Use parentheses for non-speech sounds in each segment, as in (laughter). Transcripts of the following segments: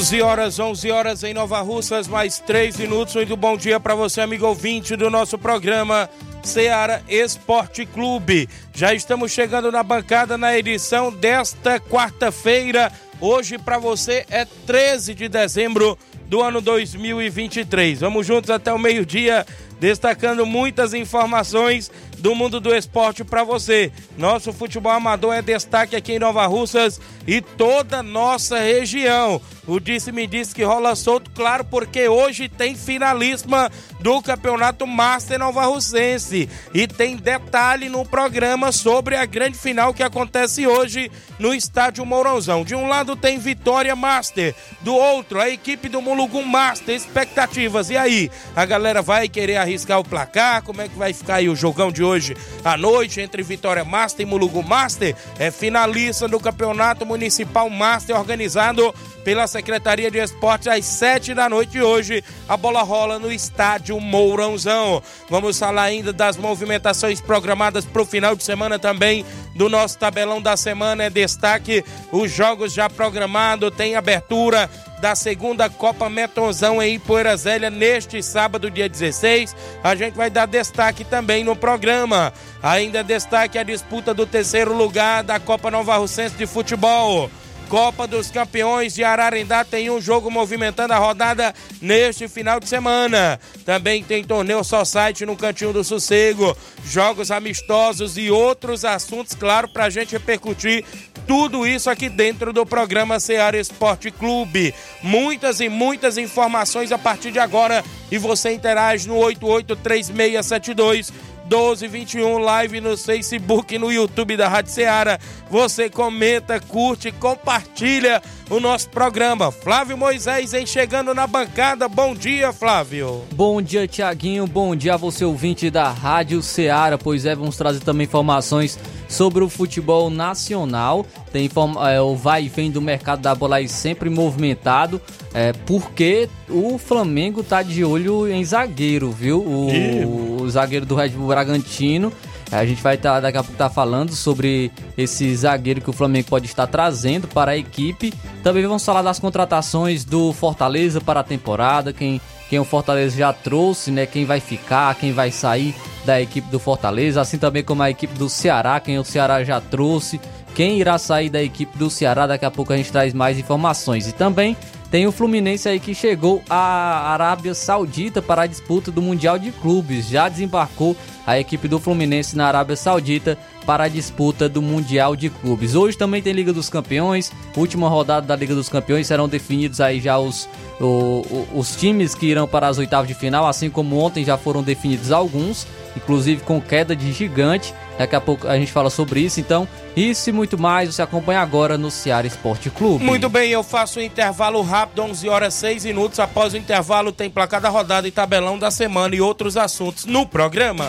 11 horas, 11 horas em Nova Russas, mais 3 minutos. Muito bom dia para você, amigo ouvinte do nosso programa Seara Esporte Clube. Já estamos chegando na bancada na edição desta quarta-feira. Hoje para você é 13 de dezembro do ano 2023. Vamos juntos até o meio-dia, destacando muitas informações do mundo do esporte para você. Nosso futebol amador é destaque aqui em Nova Russas e toda nossa região. O disse-me disse que rola solto, claro, porque hoje tem finalíssima do Campeonato Master Nova Russense. E tem detalhe no programa sobre a grande final que acontece hoje no Estádio Mourãozão. De um lado tem Vitória Master, do outro a equipe do Mulugum Master. Expectativas. E aí? A galera vai querer arriscar o placar? Como é que vai ficar aí o jogão de hoje? à noite entre Vitória Master e Mulugu Master. É finalista do Campeonato Municipal Master organizado pela Secretaria de Esportes às sete da noite de hoje. A bola rola no estádio Mourãozão. Vamos falar ainda das movimentações programadas para o final de semana também do nosso tabelão da semana. É destaque os jogos já programados, tem abertura da segunda Copa Metonzão em Poeira Zélia neste sábado, dia 16. A gente vai dar destaque também no programa. Ainda destaque a disputa do terceiro lugar da Copa Nova Russense de Futebol. Copa dos Campeões de Ararendá tem um jogo movimentando a rodada neste final de semana. Também tem torneio só site no Cantinho do Sossego, jogos amistosos e outros assuntos, claro, para a gente repercutir tudo isso aqui dentro do programa Seara Esporte Clube. Muitas e muitas informações a partir de agora e você interage no 883672 1221 live no Facebook e no YouTube da Rádio Ceará. Você comenta, curte, compartilha o nosso programa. Flávio Moisés chegando na bancada. Bom dia, Flávio. Bom dia, Tiaguinho. Bom dia a você, ouvinte da Rádio Ceará. Pois é, vamos trazer também informações sobre o futebol nacional. Tem é, o vai e vem do mercado da bola aí sempre movimentado, é, porque o Flamengo tá de olho em zagueiro, viu? O, o zagueiro do Red Bull Bragantino. A gente vai estar tá, daqui a pouco tá falando sobre esse zagueiro que o Flamengo pode estar trazendo para a equipe. Também vamos falar das contratações do Fortaleza para a temporada, quem quem o Fortaleza já trouxe, né? Quem vai ficar, quem vai sair da equipe do Fortaleza, assim também como a equipe do Ceará, quem o Ceará já trouxe, quem irá sair da equipe do Ceará, daqui a pouco a gente traz mais informações. E também tem o Fluminense aí que chegou à Arábia Saudita para a disputa do Mundial de Clubes. Já desembarcou a equipe do Fluminense na Arábia Saudita para a disputa do Mundial de Clubes. Hoje também tem Liga dos Campeões, última rodada da Liga dos Campeões, serão definidos aí já os, o, os times que irão para as oitavas de final, assim como ontem já foram definidos alguns, inclusive com queda de gigante. Daqui a pouco a gente fala sobre isso, então isso e muito mais você acompanha agora no Ceará Esporte Clube. Muito bem, eu faço um intervalo rápido, 11 horas 6 minutos. Após o intervalo tem placar da rodada e tabelão da semana e outros assuntos no programa.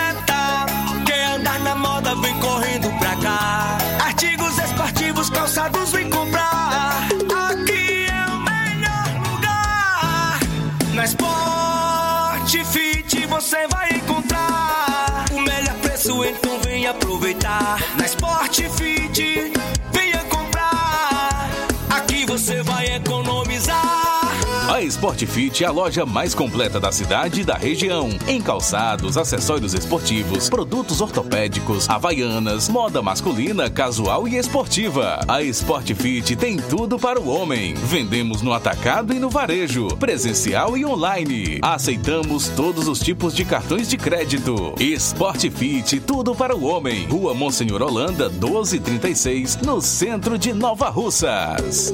A Sport Fit é a loja mais completa da cidade e da região. Em calçados, acessórios esportivos, produtos ortopédicos, havaianas, moda masculina, casual e esportiva. A Sport Fit tem tudo para o homem. Vendemos no atacado e no varejo, presencial e online. Aceitamos todos os tipos de cartões de crédito. Sport Fit, tudo para o homem. Rua Monsenhor Holanda, 1236, no centro de Nova Russas.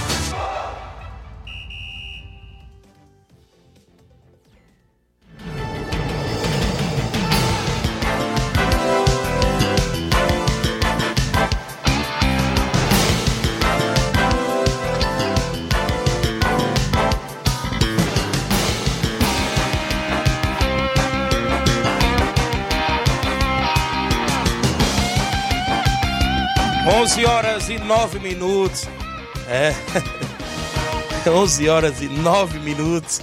11 horas e 9 minutos. É. (laughs) 11 horas e 9 minutos.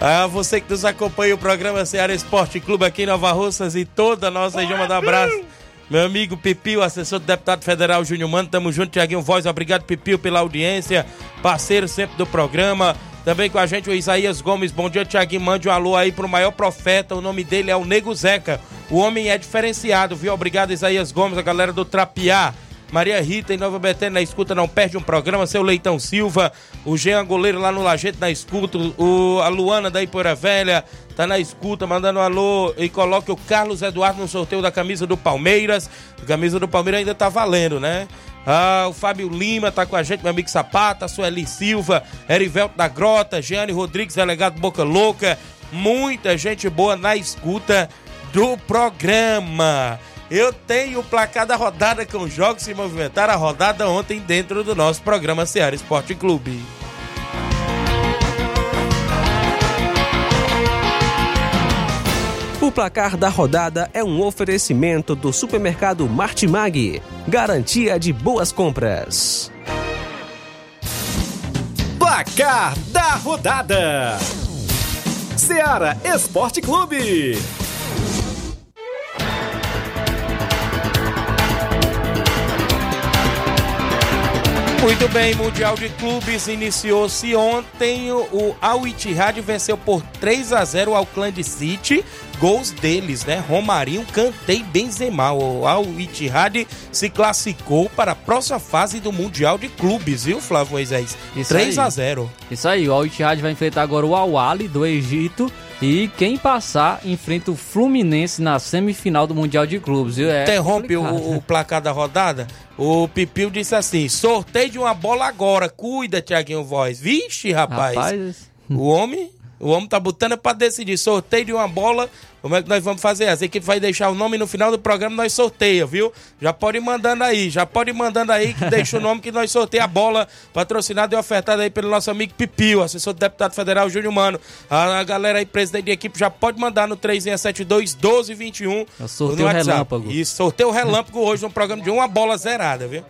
Ah, você que nos acompanha o programa Ceará Esporte Clube aqui em Nova Russas e toda a nossa região, manda um abraço. Meu amigo Pipio, assessor do deputado federal Júnior Mano, tamo junto, Tiaguinho Voz, obrigado Pipio pela audiência, parceiro sempre do programa. Também com a gente o Isaías Gomes, bom dia Tiaguinho, mande um alô aí pro maior profeta, o nome dele é o Nego Zeca. O homem é diferenciado, viu? Obrigado Isaías Gomes, a galera do Trapiá. Maria Rita em Nova Betânia na escuta, não perde um programa. Seu Leitão Silva, o Jean Goleiro lá no Lajeito na escuta, o, a Luana da Ipoeira Velha tá na escuta, mandando um alô e coloque o Carlos Eduardo no sorteio da camisa do Palmeiras. A camisa do Palmeiras ainda tá valendo, né? Ah, o Fábio Lima tá com a gente, meu amigo Sapata, Sueli Silva, Erivelto da Grota, Jeane Rodrigues, delegado Boca Louca, muita gente boa na escuta do programa. Eu tenho o placar da rodada com os jogos se movimentaram a rodada ontem dentro do nosso programa Ceará Esporte Clube. O placar da rodada é um oferecimento do supermercado Martimag. Garantia de boas compras. Placar da rodada: Ceará Esporte Clube. Muito bem, Mundial de Clubes iniciou-se ontem. O Al Ittihad venceu por 3 a 0 o Auckland City. Gols deles, né? Romarinho, Cantei e Benzema. O Al Ittihad se classificou para a próxima fase do Mundial de Clubes, viu, Flávio Moisés? Isso 3 aí. a 0. Isso aí, o Al Ittihad vai enfrentar agora o Al Ahly do Egito e quem passar enfrenta o Fluminense na semifinal do Mundial de Clubes. viu? É Interrompe o, o placar da rodada. O Pipil disse assim: sorteio de uma bola agora. Cuida, Tiaguinho Voz. Vixe, rapaz. Rapaz, O homem, o homem tá botando pra decidir. Sorteio de uma bola. Como é que nós vamos fazer? As equipes vai deixar o nome no final do programa, nós sorteia, viu? Já pode ir mandando aí, já pode ir mandando aí que deixa o nome que nós sorteia a bola patrocinada e ofertada aí pelo nosso amigo Pipio, assessor do deputado federal Júnior Mano. A, galera aí, presidente de equipe, já pode mandar no 3672 1221. É sorteio no WhatsApp. relâmpago. Isso, sorteio relâmpago hoje no programa de uma bola zerada, viu?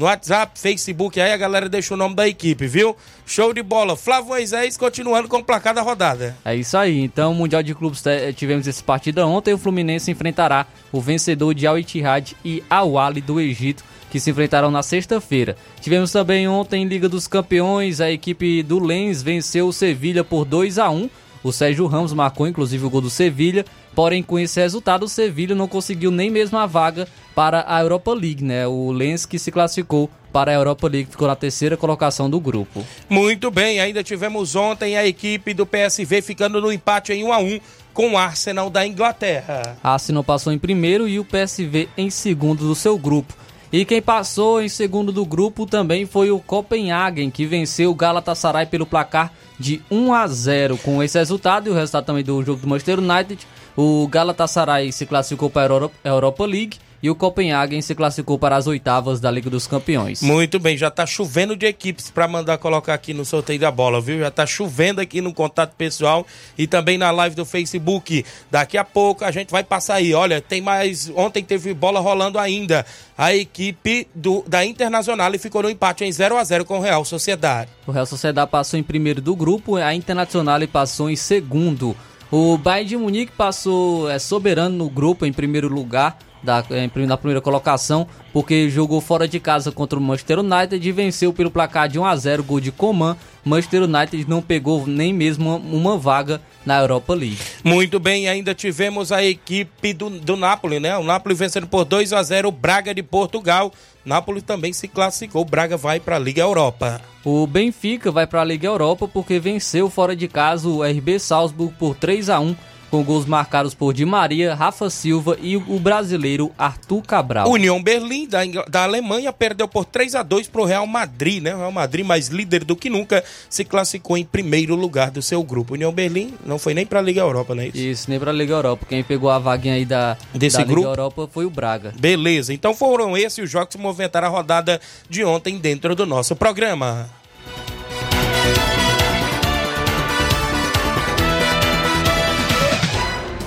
No WhatsApp, Facebook, aí a galera deixa o nome da equipe, viu? Show de bola. Flávio Moisés continuando com o placar da rodada. É isso aí. Então, Mundial de Clubes tivemos esse partido ontem. O Fluminense enfrentará o vencedor de Al Ittihad e Al Ali do Egito, que se enfrentaram na sexta-feira. Tivemos também ontem Liga dos Campeões, a equipe do Lens venceu o Sevilha por 2 a 1. O Sérgio Ramos marcou inclusive o gol do Sevilha, porém com esse resultado o Sevilha não conseguiu nem mesmo a vaga para a Europa League, né? O Lens que se classificou para a Europa League, ficou na terceira colocação do grupo. Muito bem, ainda tivemos ontem a equipe do PSV ficando no empate em 1 a 1 com o Arsenal da Inglaterra. Arsenal passou em primeiro e o PSV em segundo do seu grupo. E quem passou em segundo do grupo também foi o Copenhagen, que venceu o Galatasaray pelo placar de 1 a 0. Com esse resultado e o resultado também do jogo do Manchester United, o Galatasaray se classificou para a Europa League e o Copenhagen se classificou para as oitavas da Liga dos Campeões. Muito bem, já tá chovendo de equipes para mandar colocar aqui no sorteio da bola, viu? Já tá chovendo aqui no contato pessoal e também na live do Facebook. Daqui a pouco a gente vai passar aí. Olha, tem mais. Ontem teve bola rolando ainda. A equipe do, da Internacional ficou no empate em 0 a 0 com o Real Sociedade. O Real Sociedade passou em primeiro do grupo, a Internacional passou em segundo. O Bayern de Munique passou é, soberano no grupo em primeiro lugar da, na primeira colocação, porque jogou fora de casa contra o Manchester United e venceu pelo placar de 1 a 0 gol de Coman. Manchester United não pegou nem mesmo uma, vaga na Europa League. Muito bem, ainda tivemos a equipe do, do Napoli, né? O Napoli vencendo por 2 a 0 o Braga de Portugal. Napoli também se classificou, Braga vai para a Liga Europa. O Benfica vai para a Liga Europa porque venceu fora de casa o RB Salzburg por 3 a 1 com gols marcados por Di Maria, Rafa Silva e o brasileiro Arthur Cabral. União Berlim, da, da Alemanha, perdeu por 3 a 2 para o Real Madrid, né? O Real Madrid, mais líder do que nunca, se classificou em primeiro lugar do seu grupo. União Berlim não foi nem para a Liga Europa, não é isso? Isso, nem para a Liga Europa. Quem pegou a vaguinha aí da, Desse da grupo? Liga Europa foi o Braga. Beleza, então foram esses os jogos que movimentaram a rodada de ontem dentro do nosso programa.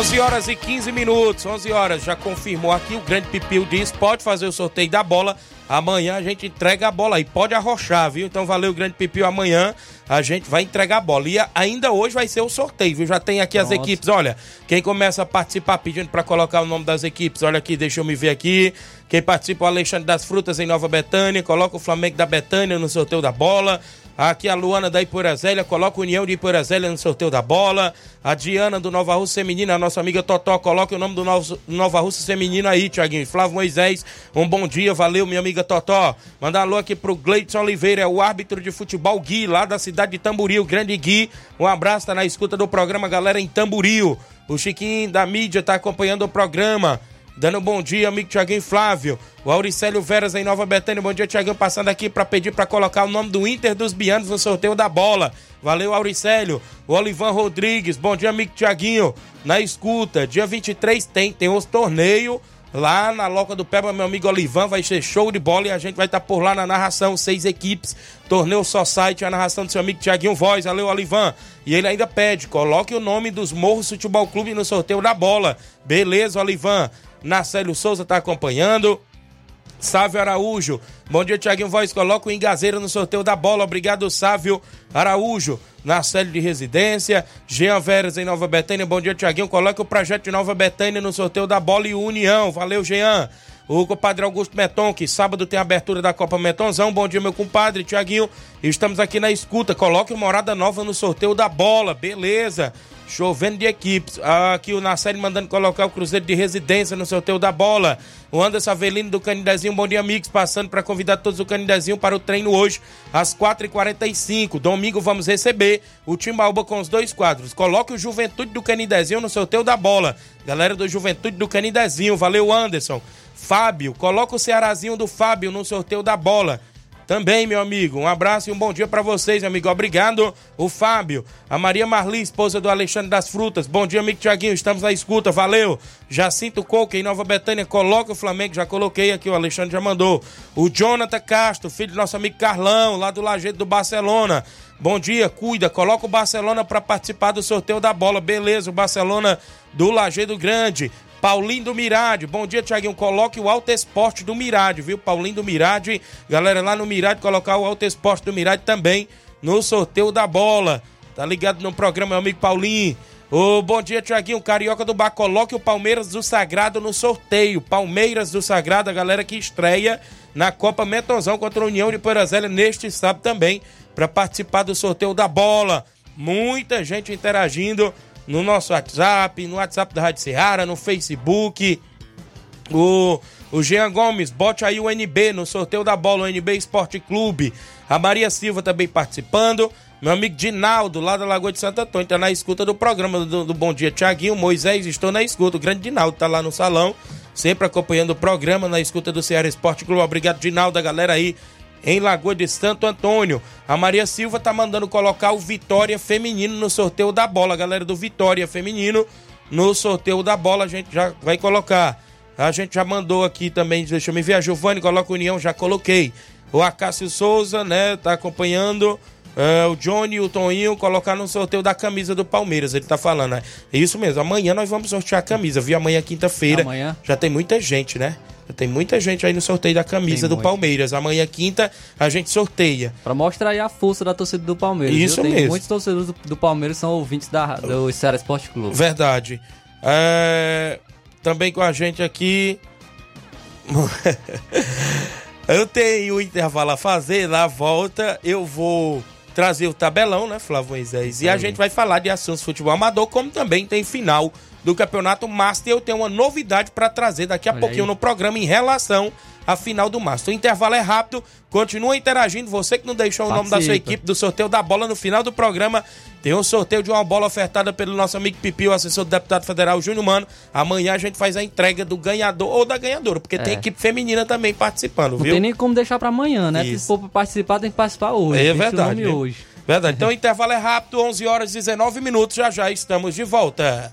11 horas e 15 minutos, 11 horas, já confirmou aqui, o Grande Pipil diz, pode fazer o sorteio da bola, amanhã a gente entrega a bola aí, pode arrochar, viu? Então valeu, Grande Pipil, amanhã a gente vai entregar a bola. E ainda hoje vai ser o sorteio, viu? Já tem aqui as equipes, olha, quem começa a participar pedindo para colocar o nome das equipes, olha aqui, deixa eu me ver aqui, quem participa, o Alexandre das Frutas em Nova Betânia, coloca o Flamengo da Betânia no sorteio da bola, Aqui a Luana da Iporazélia, coloca União de Iporazélia no sorteio da bola. A Diana do Nova Rússia Feminina, a nossa amiga Totó, coloca o nome do Nova Rússia Feminina aí, Tiaguinho. Flávio Moisés, um bom dia, valeu, minha amiga Totó. Mandar alô aqui pro Gleidson Oliveira, é o árbitro de futebol Gui, lá da cidade de Tamboril, grande Gui. Um abraço, tá na escuta do programa, galera, em Tamboril. O Chiquinho da mídia tá acompanhando o programa. Dando um bom dia, amigo Tiaguinho Flávio. O Auricélio Veras em Nova Betânia. Bom dia, Tiaguinho. Passando aqui para pedir para colocar o nome do Inter dos Bianos no sorteio da bola. Valeu, Auricélio. O Olivan Rodrigues. Bom dia, amigo Tiaguinho. Na escuta, dia 23 tem, tem os torneio lá na Loca do Peba, meu amigo Olivan, vai ser show de bola e a gente vai estar tá por lá na narração, seis equipes, torneio só site, a narração do seu amigo Tiaguinho Voz, valeu Olivan. E ele ainda pede, coloque o nome dos Morros Futebol Clube no sorteio da bola. Beleza, Olivan. Nacélio Souza está acompanhando. Sávio Araújo. Bom dia, Tiaguinho Voz. Coloca o Engazeira no sorteio da bola. Obrigado, Sávio Araújo. Na série de residência. Jean Veras em Nova Betânia. Bom dia, Tiaguinho. Coloca o projeto de Nova Betânia no sorteio da bola e União. Valeu, Jean. O compadre Augusto Meton, que sábado tem a abertura da Copa Metonzão. Bom dia, meu compadre, Tiaguinho. Estamos aqui na escuta. Coloque morada nova no sorteio da bola. Beleza. Chovendo de equipes. Aqui o Nasseri mandando colocar o Cruzeiro de residência no sorteio da bola. O Anderson Avelino do Canidezinho, bom dia, amigos. Passando para convidar todos do Canidezinho para o treino hoje, às 4h45. Domingo vamos receber o Timbaúba com os dois quadros. Coloque o Juventude do Canidezinho no sorteio da bola. Galera do Juventude do Canidezinho, valeu, Anderson. Fábio, coloca o Cearazinho do Fábio no sorteio da bola também, meu amigo. Um abraço e um bom dia para vocês, meu amigo. Obrigado. O Fábio, a Maria Marli, esposa do Alexandre das Frutas. Bom dia, amigo Tiaguinho. Estamos na escuta. Valeu. Jacinto Coca, em Nova Betânia. Coloca o Flamengo. Já coloquei aqui. O Alexandre já mandou. O Jonathan Castro, filho do nosso amigo Carlão, lá do Lajeito do Barcelona. Bom dia, cuida. Coloca o Barcelona para participar do sorteio da bola. Beleza, o Barcelona do Lajeado Grande. Paulinho do Mirade, bom dia, Tiaguinho. Coloque o Alto Esporte do Mirade, viu? Paulinho do Mirade, galera lá no Mirade, colocar o Alto Esporte do Mirade também no sorteio da bola. Tá ligado no programa, meu amigo Paulinho. Ô, bom dia, Tiaguinho. Carioca do Bar, coloque o Palmeiras do Sagrado no sorteio. Palmeiras do Sagrado, a galera que estreia na Copa Metonzão contra a União de Porazélia neste sábado também, para participar do sorteio da bola. Muita gente interagindo no nosso WhatsApp, no WhatsApp da Rádio Serrara, no Facebook. O, o Jean Gomes, bote aí o NB no sorteio da bola, o NB Esporte Clube. A Maria Silva também participando. Meu amigo Dinaldo, lá da Lagoa de Santo Antônio, tá na escuta do programa do, do Bom Dia Tiaguinho. Moisés, estou na escuta. O grande Dinaldo tá lá no salão, sempre acompanhando o programa, na escuta do Ceará Esporte Clube. Obrigado, Dinaldo, a galera aí em Lagoa de Santo Antônio. A Maria Silva tá mandando colocar o Vitória Feminino no sorteio da bola. Galera do Vitória Feminino no sorteio da bola a gente já vai colocar. A gente já mandou aqui também, deixa eu me ver, a Giovanni coloca União, já coloquei. O Acácio Souza, né, tá acompanhando. É, o Johnny e o Toninho colocar no sorteio da camisa do Palmeiras. Ele tá falando, né? É isso mesmo. Amanhã nós vamos sortear a camisa, viu? Amanhã, quinta-feira. Amanhã. Já tem muita gente, né? Tem muita gente aí no sorteio da camisa Tem do muito. Palmeiras. Amanhã, quinta, a gente sorteia. Pra mostrar aí a força da torcida do Palmeiras. Isso mesmo. muitos torcedores do, do Palmeiras são ouvintes da, do Ceará Esporte Clube. Verdade. É, Também com a gente aqui. (laughs) eu tenho o intervalo a fazer, na volta eu vou trazer o tabelão, né, Flávio Moisés? E a gente vai falar de assuntos futebol amador, como também tem final do Campeonato Master. Eu tenho uma novidade para trazer daqui a Olha pouquinho aí. no programa em relação à final do Master. O intervalo é rápido, continua interagindo. Você que não deixou o nome da sua Participa. equipe do sorteio da bola no final do programa, tem um sorteio de uma bola ofertada pelo nosso amigo Pipi, o assessor do deputado federal Júnior Mano. Amanhã a gente faz a entrega do ganhador ou da ganhadora, porque tem É. equipe feminina também participando, Não viu? tem nem como deixar pra amanhã, né? Isso. Se for participar, tem que participar hoje. É verdade. hoje. Verdade. Então o intervalo é rápido, 11 horas e 19 minutos. Já já estamos de volta.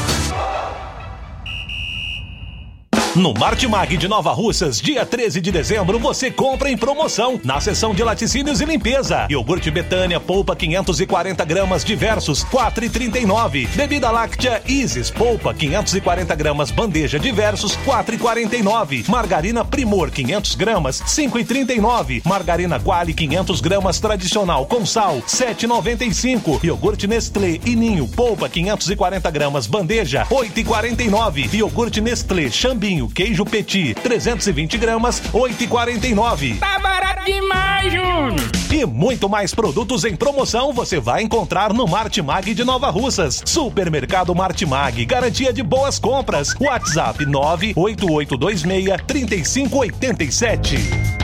No Martimag de Nova Russas, dia 13 de dezembro, você compra em promoção na seção de laticínios e limpeza. Iogurte Betânia, polpa 540 gramas diversos, 4,39. Bebida láctea Isis, polpa 540 gramas bandeja diversos, 4,49. Margarina Primor 500 gramas, 5,39. Margarina Quali 500 gramas tradicional com sal, 7,95. Iogurte Nestlé e Ninho, polpa 540 gramas bandeja, 8,49. Iogurte Nestlé Chambinho, queijo Petit, 320 gramas, 8,49. Tá barato demais, Júnior! E muito mais produtos em promoção você vai encontrar no Martimag de Nova Russas. Supermercado Martimag, garantia de boas compras. WhatsApp 98826 3587.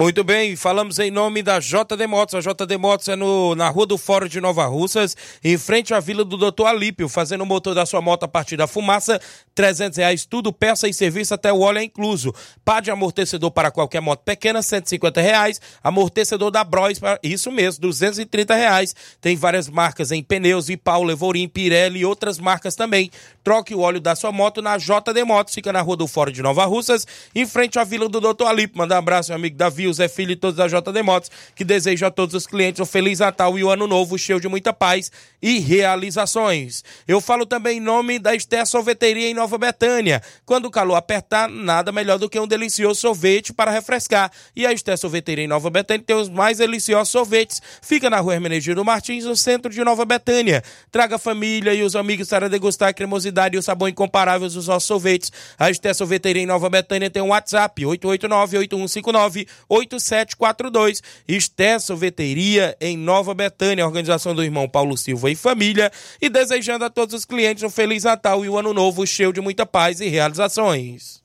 Muito bem, falamos em nome da JD Motos. A JD Motos é no, na Rua do Fórum de Nova Russas, em frente à Vila do Doutor Alípio, fazendo o motor da sua moto a partir da fumaça, 300 reais tudo, peça e serviço até o óleo é incluso. Pá de amortecedor para qualquer moto pequena, 150 reais. Amortecedor da Bros, isso mesmo, 230 reais. Tem várias marcas em pneus, Ipau, Levorim, Pirelli e outras marcas também. Troque o óleo da sua moto na JD Motos, fica na Rua do Fórum de Nova Russas, em frente à Vila do Doutor Alípio. Manda um abraço, meu amigo Davi, Zé Filho e todos da JD Motos, que desejo a todos os clientes um Feliz Natal e um Ano Novo cheio de muita paz e realizações. Eu falo também em nome da Esté Sorveteria em Nova Betânia. Quando o calor apertar, nada melhor do que um delicioso sorvete para refrescar. E a Esté Sorveteria em Nova Betânia tem os mais deliciosos sorvetes. Fica na rua Hermenegildo Martins, no centro de Nova Betânia. Traga a família e os amigos para degustar a cremosidade e o sabor incomparáveis dos nossos sorvetes. A Esté Sorveteria em Nova Betânia tem um WhatsApp, 889-8159-8742. Esté Sorveteria em Nova Betânia, organização do irmão Paulo Silva e família. E desejando a todos os clientes um Feliz Natal e um Ano Novo cheio de muita paz e realizações.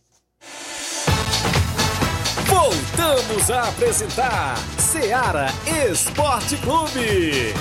Voltamos a apresentar Seara Esporte Clube.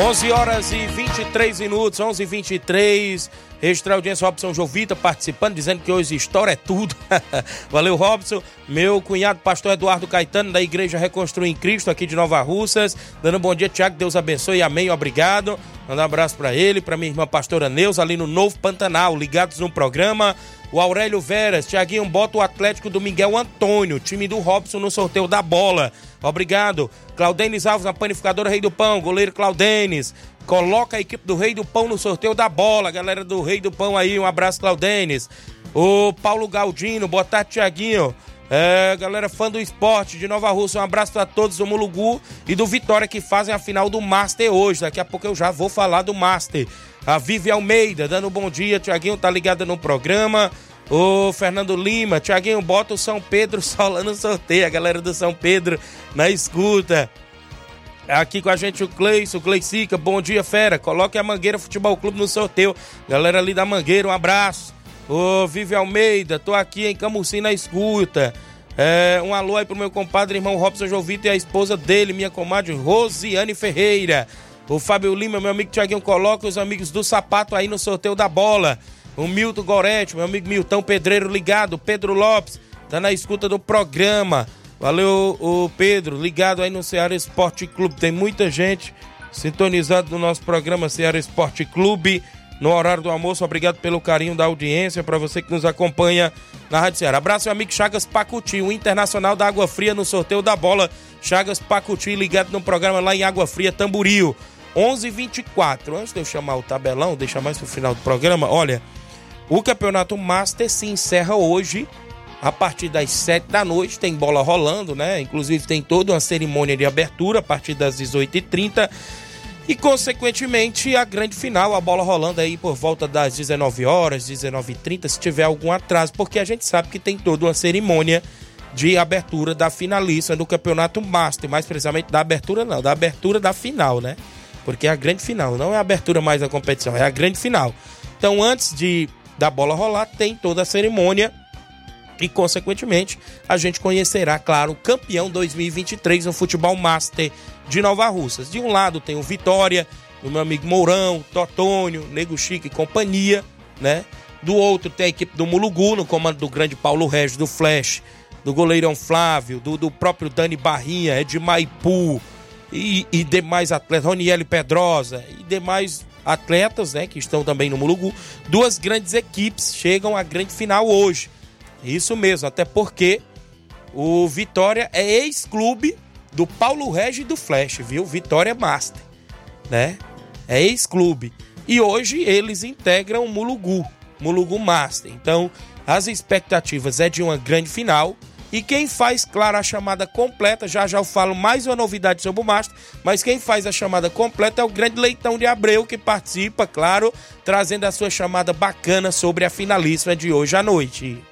11 horas e 23 minutos, 11 e 23 Registrar a audiência Robson Jovita participando, dizendo que hoje história é tudo. (laughs) Valeu, Robson. Meu cunhado, pastor Eduardo Caetano, da Igreja Reconstruir em Cristo, aqui de Nova Russas. Dando um bom dia, Tiago. Deus abençoe. Amém. Obrigado. Manda um abraço para ele, para minha irmã pastora Neuza, ali no Novo Pantanal, ligados no programa. O Aurélio Veras, Tiaguinho, bota o Atlético do Miguel Antônio, time do Robson no sorteio da bola. Obrigado. Claudenis Alves, na panificadora Rei do Pão, goleiro Claudenis. Coloca a equipe do Rei do Pão no sorteio da bola. Galera do Rei do Pão aí, um abraço, Claudenis. O Paulo Galdino, boa tarde, Tiaguinho. É, galera fã do esporte de Nova Rússia, um abraço a todos do Mulugu e do Vitória que fazem a final do Master hoje. Daqui a pouco eu já vou falar do Master. A Vivi Almeida, dando um bom dia. Tiaguinho tá ligado no programa. O Fernando Lima, Tiaguinho, bota o São Pedro (laughs) Sola no sorteio. A galera do São Pedro na escuta. Aqui com a gente o Cleison, o Cleicica. Bom dia, fera. Coloque a Mangueira Futebol Clube no sorteio. Galera ali da Mangueira, um abraço. Ô, Vive Almeida, tô aqui em Camusim na escuta. É, um alô aí pro meu compadre, irmão Robson Jovito e a esposa dele, minha comadre Rosiane Ferreira. O Fábio Lima, meu amigo Tiaguinho, coloca os amigos do sapato aí no sorteio da bola. O Milton Gorete, meu amigo Milton Pedreiro ligado. Pedro Lopes, tá na escuta do programa. Valeu, o Pedro, ligado aí no Ceará Esporte Clube. Tem muita gente sintonizado no nosso programa Ceará Esporte Clube no horário do almoço. Obrigado pelo carinho da audiência, para você que nos acompanha na Rádio Ceará. Abraço, meu amigo Chagas Pacuti, o internacional da Água Fria no sorteio da bola. Chagas Pacuti, ligado no programa lá em Água Fria, Tamburil. 11:24. Antes de eu chamar o tabelão, deixar mais pro final do programa, olha, o campeonato Master se encerra hoje a partir das 7 da noite tem bola rolando, né? Inclusive tem toda uma cerimônia de abertura a partir das 18h30. E, consequentemente, a grande final, a bola rolando aí por volta das 19 horas, 19h30, se tiver algum atraso, porque a gente sabe que tem toda uma cerimônia de abertura da finalista do Campeonato Master, mais precisamente da abertura não, da abertura da final, né? Porque é a grande final, não é a abertura mais da competição, é a grande final. Então, antes de da bola rolar, tem toda a cerimônia e, consequentemente, a gente conhecerá, claro, o campeão 2023 no Futebol Master de Nova Russas. De um lado tem o Vitória, o meu amigo Mourão, Totônio, Nego Chique e companhia, né? Do outro tem a equipe do Mulugu, no comando do grande Paulo Regis, do Flash, do goleirão Flávio, do, do próprio Dani Barrinha, é de Maipu e, e demais atletas, Roniele Pedrosa e demais atletas, né, que estão também no Mulugu. Duas grandes equipes chegam à grande final hoje. Isso mesmo, até porque o Vitória é ex-clube do Paulo Regi e do Flash, viu? Vitória Master, né? É ex-clube. E hoje eles integram o Mulugu, Mulugu Master. Então, as expectativas é de uma grande final. E quem faz, claro, a chamada completa, já já eu falo mais uma novidade sobre o Master, mas quem faz a chamada completa é o grande Leitão de Abreu, que participa, claro, trazendo a sua chamada bacana sobre a finalíssima de hoje à noite.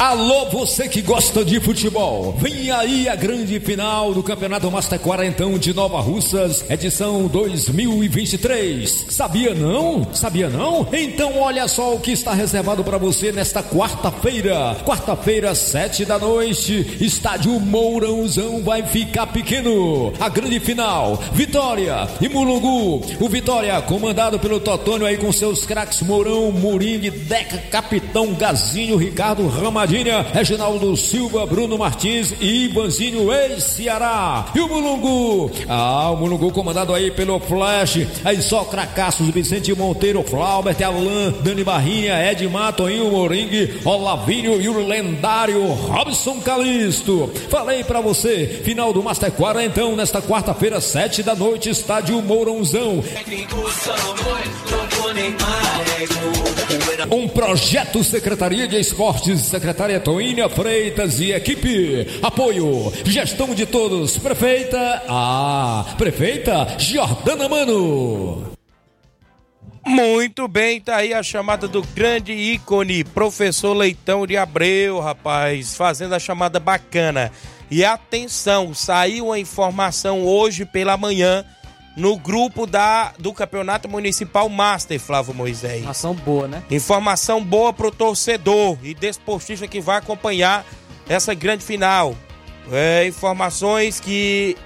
Alô, você que gosta de futebol. Vem aí a grande final do Campeonato Master Quarentão de Nova Russas, edição 2023. Sabia não? Sabia não? Então olha só o que está reservado para você nesta quarta-feira. Quarta-feira, sete da noite, estádio Mourãozão vai ficar pequeno. A grande final, Vitória e Mulungu. O Vitória comandado pelo Totônio aí com seus craques Mourão, Muring, Deca, Capitão Gazinho, Ricardo Ramadinha, Reginaldo Silva, Bruno Martins e Ivanzinho ex-Ceará. E o Mulungu? Ah, o Mulungu comandado aí pelo Flash. Aí só cracassos, Vicente Monteiro, Flaubert, Alan, Dani Barrinha, Ed Toninho Moring, Olavinho e o lendário Robson Calisto. Falei para você, final do Master 40 então, nesta quarta-feira, sete da noite, estádio Mourãozão. Um projeto Secretaria de Esportes, Secretária Toínia Freitas e equipe. Apoio, gestão de todos. Prefeita, ah, Prefeita Jordana Mano. Muito bem, tá aí a chamada do grande ícone, professor Leitão de Abreu, rapaz, fazendo a chamada bacana. E atenção, saiu a informação hoje pela manhã no grupo da, do Campeonato Municipal Master, Flávio Moisés. Informação boa, né? Informação boa pro torcedor e desportista que vai acompanhar essa grande final. É, informações que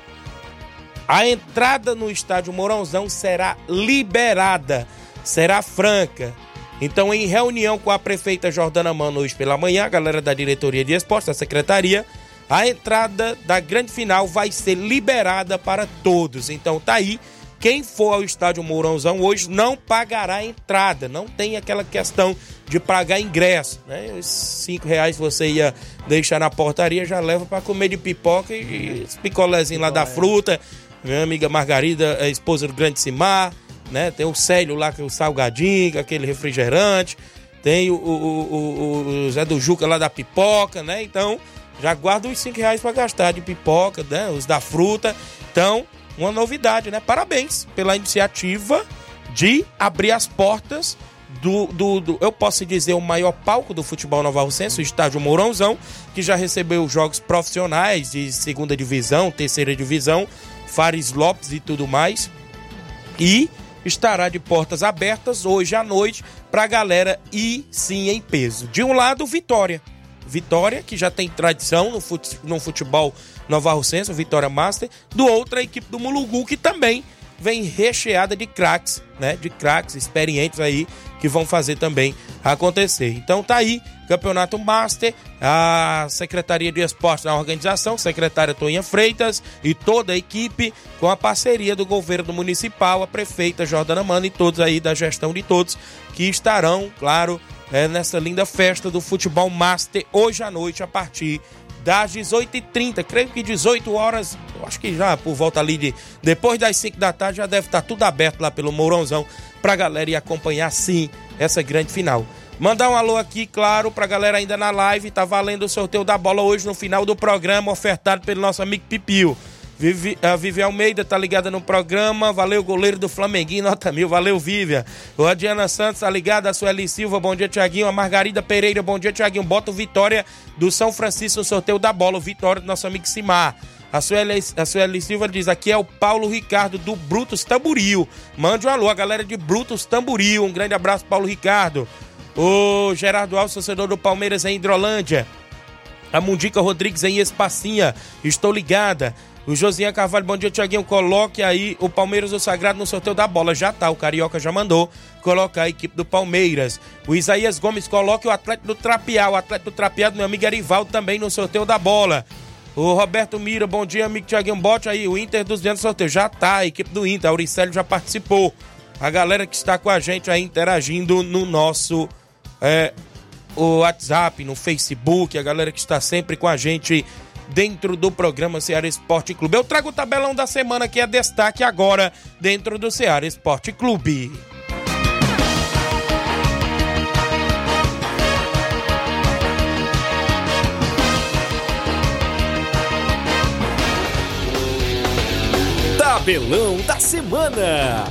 a entrada no estádio Mourãozão será liberada, será franca. Então, em reunião com a prefeita Jordana Mano hoje pela manhã, a galera da diretoria de esportes, da secretaria, a entrada da grande final vai ser liberada para todos. Então tá aí. Quem for ao estádio Mourãozão hoje não pagará entrada. Não tem aquela questão de pagar ingresso. Né? Os cinco reais que você ia deixar na portaria já leva para comer de pipoca e os picolézinhos lá da fruta. Minha amiga Margarida, a esposa do Grande Simar. Né? Tem o Célio lá, que é o salgadinho, aquele refrigerante. Tem o, o, o, o Zé do Juca lá da pipoca, né? Então, já guarda os 5 reais para gastar de pipoca, né? Os da fruta. Então, uma novidade, né? Parabéns pela iniciativa de abrir as portas do, do, do, eu posso dizer, o maior palco do futebol Nova Russense, o estádio Mourãozão, que já recebeu jogos profissionais de segunda divisão, terceira divisão, Fares Lopes e tudo mais. E estará de portas abertas hoje à noite para a galera ir sim em peso. De um lado, Vitória Vitória, que já tem tradição no, fute, no futebol Nova Russense, o Vitória Master. Do outro, a equipe do Mulugu, que também vem recheada de craques, né? De craques experientes aí que vão fazer também acontecer. Então tá aí, Campeonato Master, a Secretaria de Esportes na organização, secretária Toninha Freitas e toda a equipe com a parceria do governo municipal, a prefeita Jordana Mano e todos aí da gestão de todos que estarão, claro, é, nessa linda festa do Futebol Master hoje à noite a partir das 18h30. Creio que 18 horas, eu acho que já por volta ali de depois das 5 da tarde já deve estar tudo aberto lá pelo Mourãozão pra galera ir acompanhar sim essa grande final. Mandar um alô aqui, claro, pra galera ainda na live. Tá valendo o sorteio da bola hoje no final do programa, ofertado pelo nosso amigo Pipio. Vivi, a Vivi Almeida tá ligada no programa. Valeu, goleiro do Flamenguinho, nota mil. Valeu, Vívia. O Adiana Santos tá ligada. A Sueli Silva, bom dia, Tiaguinho. A Margarida Pereira, bom dia, Tiaguinho. Bota o Vitória do São Francisco no sorteio da bola. O Vitória do nosso amigo Simar. A Sueli, a Sueli Silva diz: aqui é o Paulo Ricardo do Brutus Tamburil. Mande um alô, a galera de Brutus Tamburil. Um grande abraço, Paulo Ricardo. O Gerardo Alves, torcedor do Palmeiras em Hidrolândia. A Mundica Rodrigues em Espacinha. Estou ligada. O Josian Carvalho, bom dia, Tiaguinho. Coloque aí o Palmeiras do Sagrado no sorteio da bola. Já tá, o Carioca já mandou colocar a equipe do Palmeiras. O Isaías Gomes coloque o Atlético do Trapiá. O Atlético do Trapiá do meu amigo Erivaldo também no sorteio da bola. O Roberto Mira, bom dia, amigo Tiaguinho. Bote aí o Inter dos dentro do sorteio. Já tá, a equipe do Inter. Auricélio já participou. A galera que está com a gente aí interagindo no nosso é, o WhatsApp, no Facebook. A galera que está sempre com a gente dentro do programa Ceará Esporte Clube. Eu trago o tabelão da semana que é destaque agora dentro do Ceará Esporte Clube. Tabelão da semana.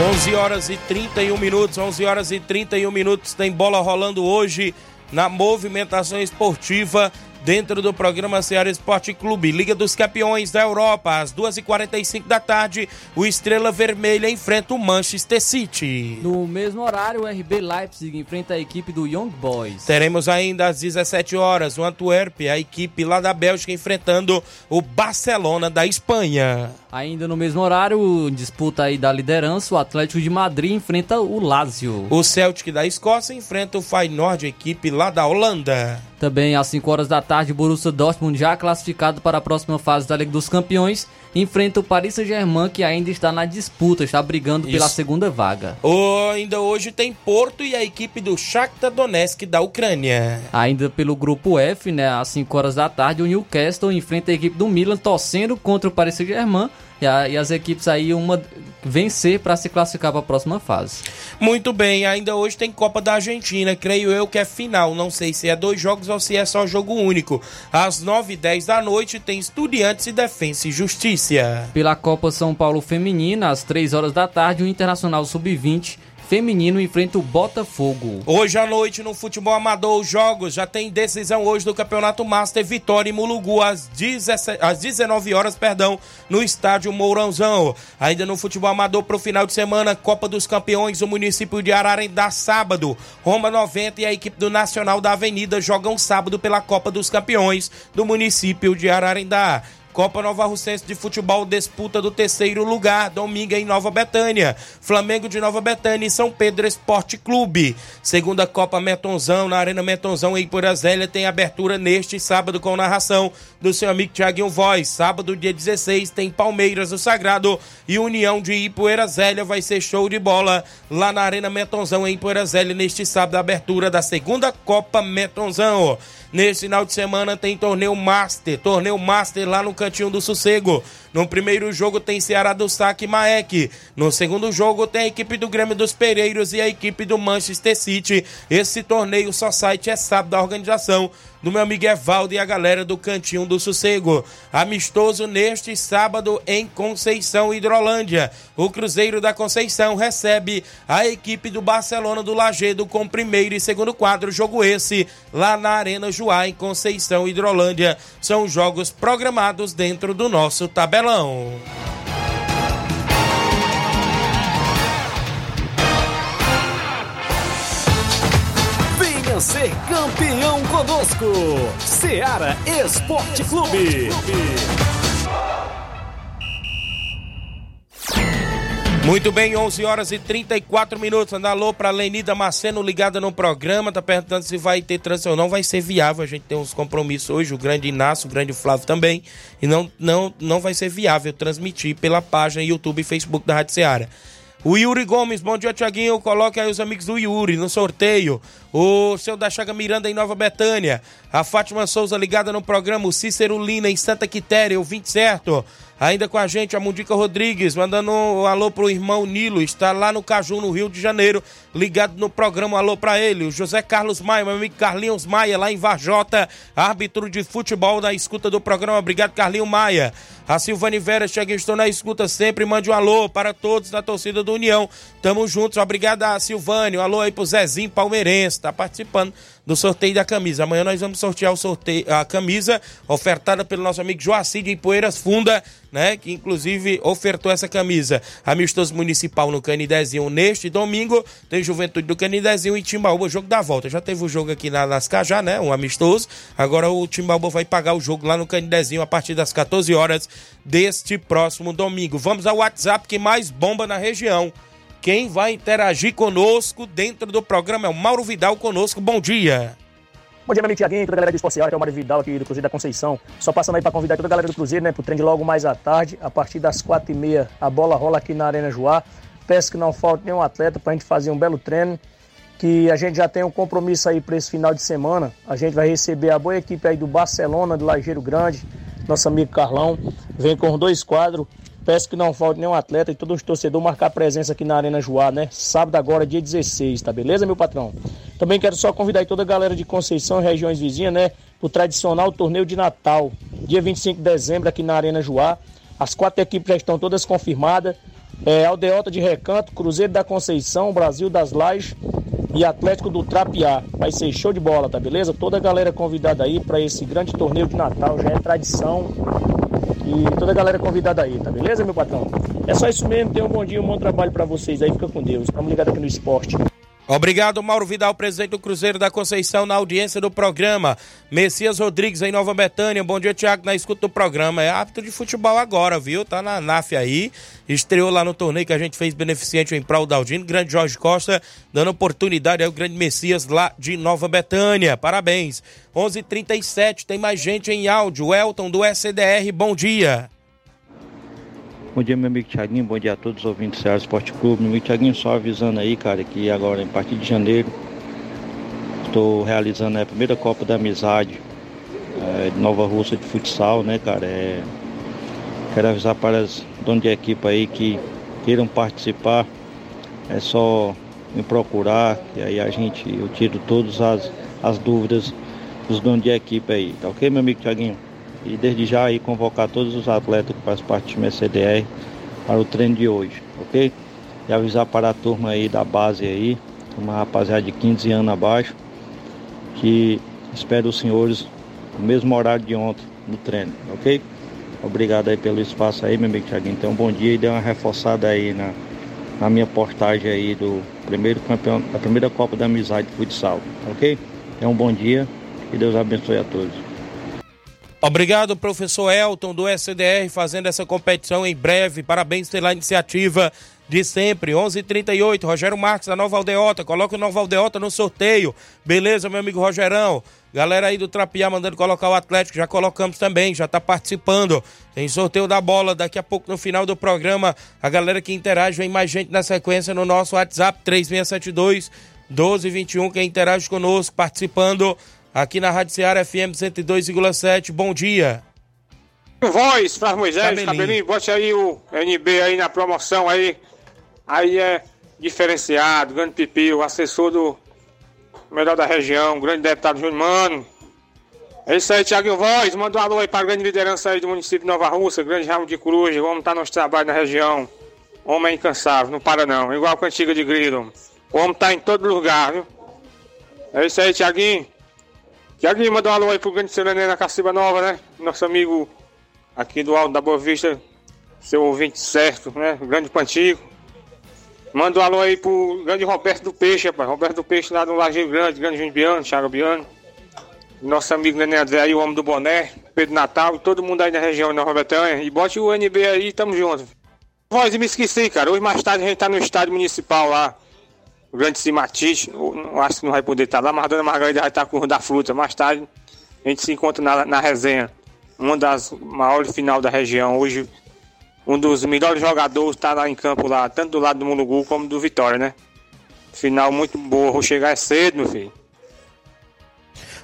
11 horas e 31 minutos, 11 horas e 31 minutos, tem bola rolando hoje na movimentação esportiva dentro do programa Ceará Esporte Clube, Liga dos Campeões da Europa, às 2h45 da tarde, o Estrela Vermelha enfrenta o Manchester City. No mesmo horário, o RB Leipzig enfrenta a equipe do Young Boys. Teremos ainda às 17 horas o Antwerp, a equipe lá da Bélgica, enfrentando o Barcelona da Espanha. Ainda no mesmo horário, disputa aí da liderança, o Atlético de Madrid enfrenta o Lazio. O Celtic da Escócia enfrenta o Feyenoord, equipe lá da Holanda. Também às 5 horas da tarde, o Borussia Dortmund, já classificado para a próxima fase da Liga dos Campeões, enfrenta o Paris Saint-Germain, que ainda está na disputa, está brigando Isso. pela segunda vaga. Oh, ainda hoje tem Porto e a equipe do Shakhtar Donetsk da Ucrânia. Ainda pelo grupo F, né, às 5 horas da tarde, o Newcastle enfrenta a equipe do Milan, torcendo contra o Paris Saint-Germain e, a, e as equipes aí uma vencer para se classificar para a próxima fase. Muito bem, ainda hoje tem Copa da Argentina, creio eu que é final, não sei se é dois jogos ou se é só jogo único. Às 9h10 da noite tem Estudiantes e Defensa e Justiça. Pela Copa São Paulo Feminina, às 3 horas da tarde, o Internacional Sub-20 feminino enfrenta o Botafogo. Hoje à noite no futebol amador, os jogos já tem decisão hoje do Campeonato Master Vitória e Mulugu às, 17, às 19 horas, perdão, no estádio Mourãozão. Ainda no futebol amador para o final de semana, Copa dos Campeões, o município de Ararendá sábado. Roma 90 e a equipe do Nacional da Avenida jogam sábado pela Copa dos Campeões do município de Ararendá. Copa Nova Russense de Futebol disputa do terceiro lugar, domingo em Nova Betânia. Flamengo de Nova Betânia e São Pedro Esporte Clube. Segunda Copa Metonzão, na Arena Metonzão em Iporazélia, tem abertura neste sábado com narração do seu amigo Thiaguinho Voz. Sábado, dia 16, tem Palmeiras do Sagrado e União de Ipoeirazélia. Vai ser show de bola lá na Arena Metonzão em Ipoeirazélia neste sábado, abertura da segunda Copa Metonzão. Nesse final de semana tem torneio Master, torneio Master lá no Cantinho do Sossego. No primeiro jogo tem Ceará do Saque e Maek. No segundo jogo tem a equipe do Grêmio dos Pereiros e a equipe do Manchester City. Esse torneio só site é sábado da organização do meu amigo Evaldo e a galera do Cantinho do Sossego. Amistoso neste sábado em Conceição, Hidrolândia. O Cruzeiro da Conceição recebe a equipe do Barcelona do Lagedo com primeiro e segundo quadro. Jogo esse lá na Arena Juá, em Conceição, Hidrolândia. São jogos programados dentro do nosso tabelão. Ser campeão conosco. Seara Esporte Clube. Muito bem, 11 horas e 34 minutos. Anda alô para Lenida Maceno ligada no programa. Tá perguntando se vai ter trânsito ou não. Vai ser viável. A gente tem uns compromissos hoje. O grande Inácio, o grande Flávio também. E não, não, não vai ser viável transmitir pela página YouTube e Facebook da Rádio Seara. O Yuri Gomes, bom dia, Tiaguinho. Coloque aí os amigos do Yuri no sorteio. O seu da Chaga Miranda em Nova Betânia. A Fátima Souza ligada no programa. O Cícero Lina em Santa Quitéria, o 20 certo. Ainda com a gente, a Mundica Rodrigues, mandando um alô pro irmão Nilo, está lá no Caju, no Rio de Janeiro, ligado no programa, um alô para ele. O José Carlos Maia, meu amigo Carlinhos Maia, lá em Varjota, árbitro de futebol na escuta do programa. Obrigado, Carlinhos Maia. A Silvane Vera, chega, estou na escuta sempre, mande um alô para todos da torcida do União. Tamo juntos, obrigado a Silvane, um alô aí pro Zezinho Palmeirense, tá participando do sorteio da camisa. Amanhã nós vamos sortear o sorteio, a camisa ofertada pelo nosso amigo Joacir de Poeiras Funda, né? Que inclusive ofertou essa camisa. Amistoso Municipal no Canidezinho neste domingo. Tem Juventude do Canidezinho e Timbaúba, jogo da volta. Já teve o jogo aqui na Lascajá, né? Um amistoso. Agora o Timbaúba vai pagar o jogo lá no Canidezinho a partir das 14 horas deste próximo domingo. Vamos ao WhatsApp que mais bomba na região. Quem vai interagir conosco dentro do programa é o Mauro Vidal conosco. Bom dia. Bom dia, meu amigo Tiaguinho, toda a galera do Esporcial, que é o Mário Vidal aqui do Cruzeiro da Conceição. Só passando aí para convidar toda a galera do Cruzeiro, né, pro trem de logo mais à tarde, a partir das quatro e meia, a bola rola aqui na Arena Joá. Peço que não falte nenhum atleta para a gente fazer um belo treino, que a gente já tem um compromisso aí para esse final de semana. A gente vai receber a boa equipe aí do Barcelona, do Lajeiro Grande, nosso amigo Carlão. Vem com dois quadros Peço que não falte nenhum atleta e todos os torcedores marcar presença aqui na Arena Joá, né? Sábado agora, dia 16, tá beleza, meu patrão? Também quero só convidar toda a galera de Conceição e regiões vizinhas, né? Pro tradicional torneio de Natal, dia 25 de dezembro, aqui na Arena Joá. As quatro equipes já estão todas confirmadas. É, Aldeota de Recanto, Cruzeiro da Conceição, Brasil das Lajes e Atlético do Trapiá. Vai ser show de bola, tá beleza? Toda a galera convidada aí para esse grande torneio de Natal, já é tradição. E toda a galera convidada aí, tá beleza, meu patrão? É só isso mesmo, tenham um bom dia, um bom trabalho para vocês aí, fica com Deus. Estamos ligados aqui no esporte. Obrigado, Mauro Vidal, presidente do Cruzeiro da Conceição, na audiência do programa. Messias Rodrigues, em Nova Betânia. Bom dia, Tiago, na escuta do programa. É árbitro de futebol agora, viu? Tá na NAF aí. Estreou lá no torneio que a gente fez beneficente em prol da Aldino. Grande Jorge Costa, dando oportunidade ao grande Messias lá de Nova Betânia. Parabéns. 11:37 h 37 tem mais gente em áudio. Elton, do SDR, bom dia. Bom dia, meu amigo Thiaguinho. Bom dia a todos os ouvintes do Ceará Esporte Clube. Meu amigo Thiaguinho, só avisando aí, cara, que agora, em partir de janeiro, estou realizando a primeira Copa da Amizade é, de Nova Rússia de futsal, né, cara? É, quero avisar para os donos de equipe aí que queiram participar. É só me procurar, e aí a gente, eu tiro todas as, as dúvidas dos donos de equipe aí, tá ok, meu amigo Thiaguinho? E desde já aí convocar todos os atletas que fazem parte do time para o treino de hoje, ok? E avisar para a turma aí da base aí, uma rapaziada de 15 anos abaixo, que espero os senhores no mesmo horário de ontem no treino, ok? Obrigado aí pelo espaço aí, meu amigo Thiaguinho. Então, bom dia e dê uma reforçada aí na, na minha postagem aí do primeiro campeão, da primeira Copa da Amizade de Futsal, ok? Então, um bom dia e Deus abençoe a todos. Obrigado, professor Elton, do SDR, fazendo essa competição em breve. Parabéns pela iniciativa de sempre. 11:38 h 38 Rogério Marques, da Nova Aldeota. Coloca o Nova Aldeota no sorteio. Beleza, meu amigo Rogerão? Galera aí do Trapiá mandando colocar o Atlético, já colocamos também, já tá participando. Tem sorteio da bola daqui a pouco no final do programa. A galera que interage, vem mais gente na sequência no nosso WhatsApp 3672 1221. Quem interage conosco, participando aqui na Rádio Ceará FM 102,7. Bom dia. Voz, Flávio Moisés, cabelinho. cabelinho, bote aí o NB aí na promoção aí. Aí é diferenciado, grande pipi, o assessor do melhor da região, grande deputado Júnior Mano. É isso aí, Tiago Voz, manda um alô aí para a grande liderança aí do município de Nova Rússia, grande ramo de coruja, vamos estar nos trabalhos na região. Homem incansável, não para não, igual a cantiga de grilo. O homem tá em todo lugar, viu? É isso aí, Tiaguinho. Tiaguinho, manda um alô aí pro grande Serenê na Caciba Nova, né? Nosso amigo aqui do Alto da Boa Vista, seu ouvinte certo, né? O grande Pantico. Manda um alô aí pro grande Roberto do Peixe, rapaz. Roberto do Peixe lá do Lajeiro Grande, grande Júnior Biano, Thiago Biano. Nosso amigo Nenê André aí, o homem do boné, Pedro Natal e todo mundo aí na região Nova Betânia. E bote o NB aí, tamo junto. Voz, me esqueci, cara. Hoje mais tarde a gente tá no estádio municipal lá o grande Simatite, não acho que não vai poder estar lá, mas a dona Margarida vai estar com o da fruta. Mais tarde a gente se encontra na, na resenha. Uma das maiores final da região. Hoje, um dos melhores jogadores está lá em campo, lá, tanto do lado do Mulugu como do Vitória, né? Final muito boa. Vou chegar cedo, meu filho.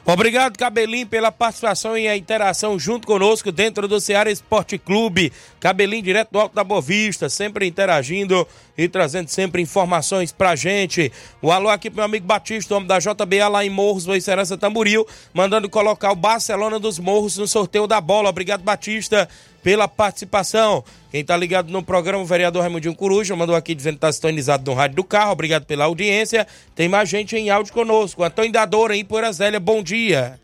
Obrigado, Cabelinho, pela participação e a interação junto conosco dentro do Ceará Esporte Clube. Cabelinho, direto do Alto da Boa Vista, sempre interagindo e trazendo sempre informações pra gente. O alô aqui pro meu amigo Batista, homem da JBA lá em Morros, Boicerança Tamboril, mandando colocar o Barcelona dos Morros no sorteio da bola. Obrigado, Batista pela participação. Quem tá ligado no programa, o vereador Raimundinho Coruja, mandou aqui dizendo que tá sintonizado no rádio do carro. Obrigado pela audiência. Tem mais gente em áudio conosco. Antônio Dadora, em Poeiras Velha, bom dia.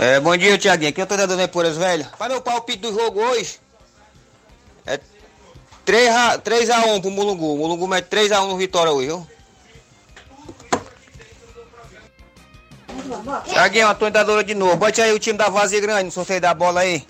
É, bom dia, Tiaguinho. Aqui é o Antônio em Poeiras Velha. Para meu palpite do jogo hoje, é 3x1 pro Mulungu. O Mulungu mete 3x1 no Vitória hoje, viu? Tiaguinho, Antônio Dadora de novo. Bote aí o time da Vazia Grande no sorteio da bola aí.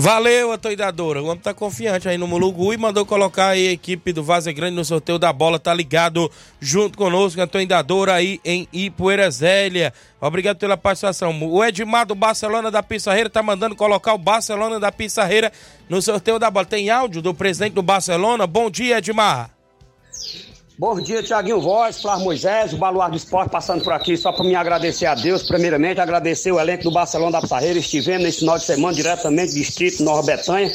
Valeu, atoidadora. O homem tá confiante aí no Mulugu e mandou colocar aí a equipe do Vaza Grande no sorteio da bola. Tá ligado junto conosco, atoidadora aí em Ipueira Zélia. Obrigado pela participação. O Edmar do Barcelona da Pissarreira tá mandando colocar o Barcelona da Pissarreira no sorteio da bola. Tem áudio do presidente do Barcelona? Bom dia, Edmar. Bom dia, Tiaguinho Voz, Flávio Moisés, o Baluar do Esporte passando por aqui só para me agradecer a Deus. Primeiramente, agradecer o elenco do Barcelona da Pissarreira. Estivemos nesse final de semana diretamente do Distrito Nova Betânia,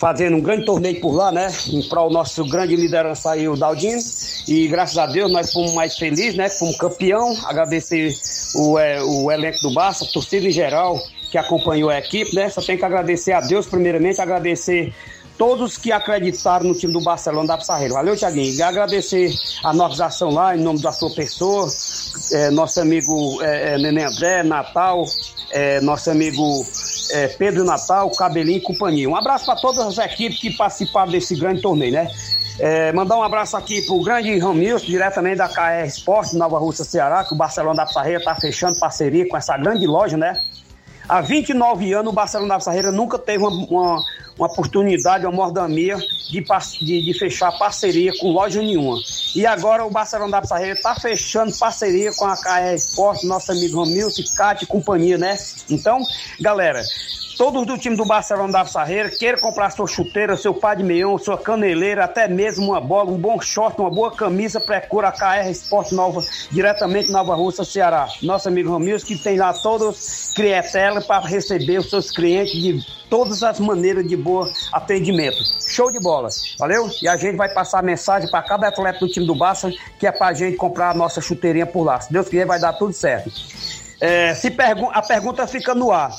fazendo um grande torneio por lá, né? Em prol do nosso grande liderança aí, o Daldino. E graças a Deus nós fomos mais felizes, né? Fomos campeão. Agradecer o, é, o elenco do Barça, torcida em geral que acompanhou a equipe, né? Só tenho que agradecer a Deus, primeiramente, agradecer todos que acreditaram no time do Barcelona da Pissarreira. Valeu, Tiaguinho. E agradecer a notização lá, em nome da sua pessoa, é, nosso amigo é, é, Nenê André, Natal, é, nosso amigo é, Pedro Natal, Cabelinho e companhia. Um abraço para todas as equipes que participaram desse grande torneio, né? É, mandar um abraço aqui pro grande Ramilson, diretamente da KR Esporte, Nova Rússia, Ceará, que o Barcelona da Pissarreira está fechando parceria com essa grande loja, né? Há 29 anos, o Barcelona da Pissarreira nunca teve uma, uma, uma oportunidade, uma mordamia de, de, de, fechar parceria com loja nenhuma. E agora o Barcelona da Pissarreira está fechando parceria com a KR Esporte, nosso amigo Ramilson, Cátia e companhia, né? Então, galera, Todos do time do Barcelona da Sarreira queiram comprar sua chuteira, seu pá de meião, sua caneleira, até mesmo uma bola, um bom short, uma boa camisa, procura a KR Esporte Nova, diretamente Nova Rússia, Ceará. Nosso amigo Ramiro, que tem lá todos clientela para receber os seus clientes de todas as maneiras de bom atendimento. Show de bola, valeu? E a gente vai passar a mensagem para cada atleta do time do Barça, que é para a gente comprar a nossa chuteirinha por lá. Se Deus quiser, vai dar tudo certo. É, se pergu a pergunta fica no ar.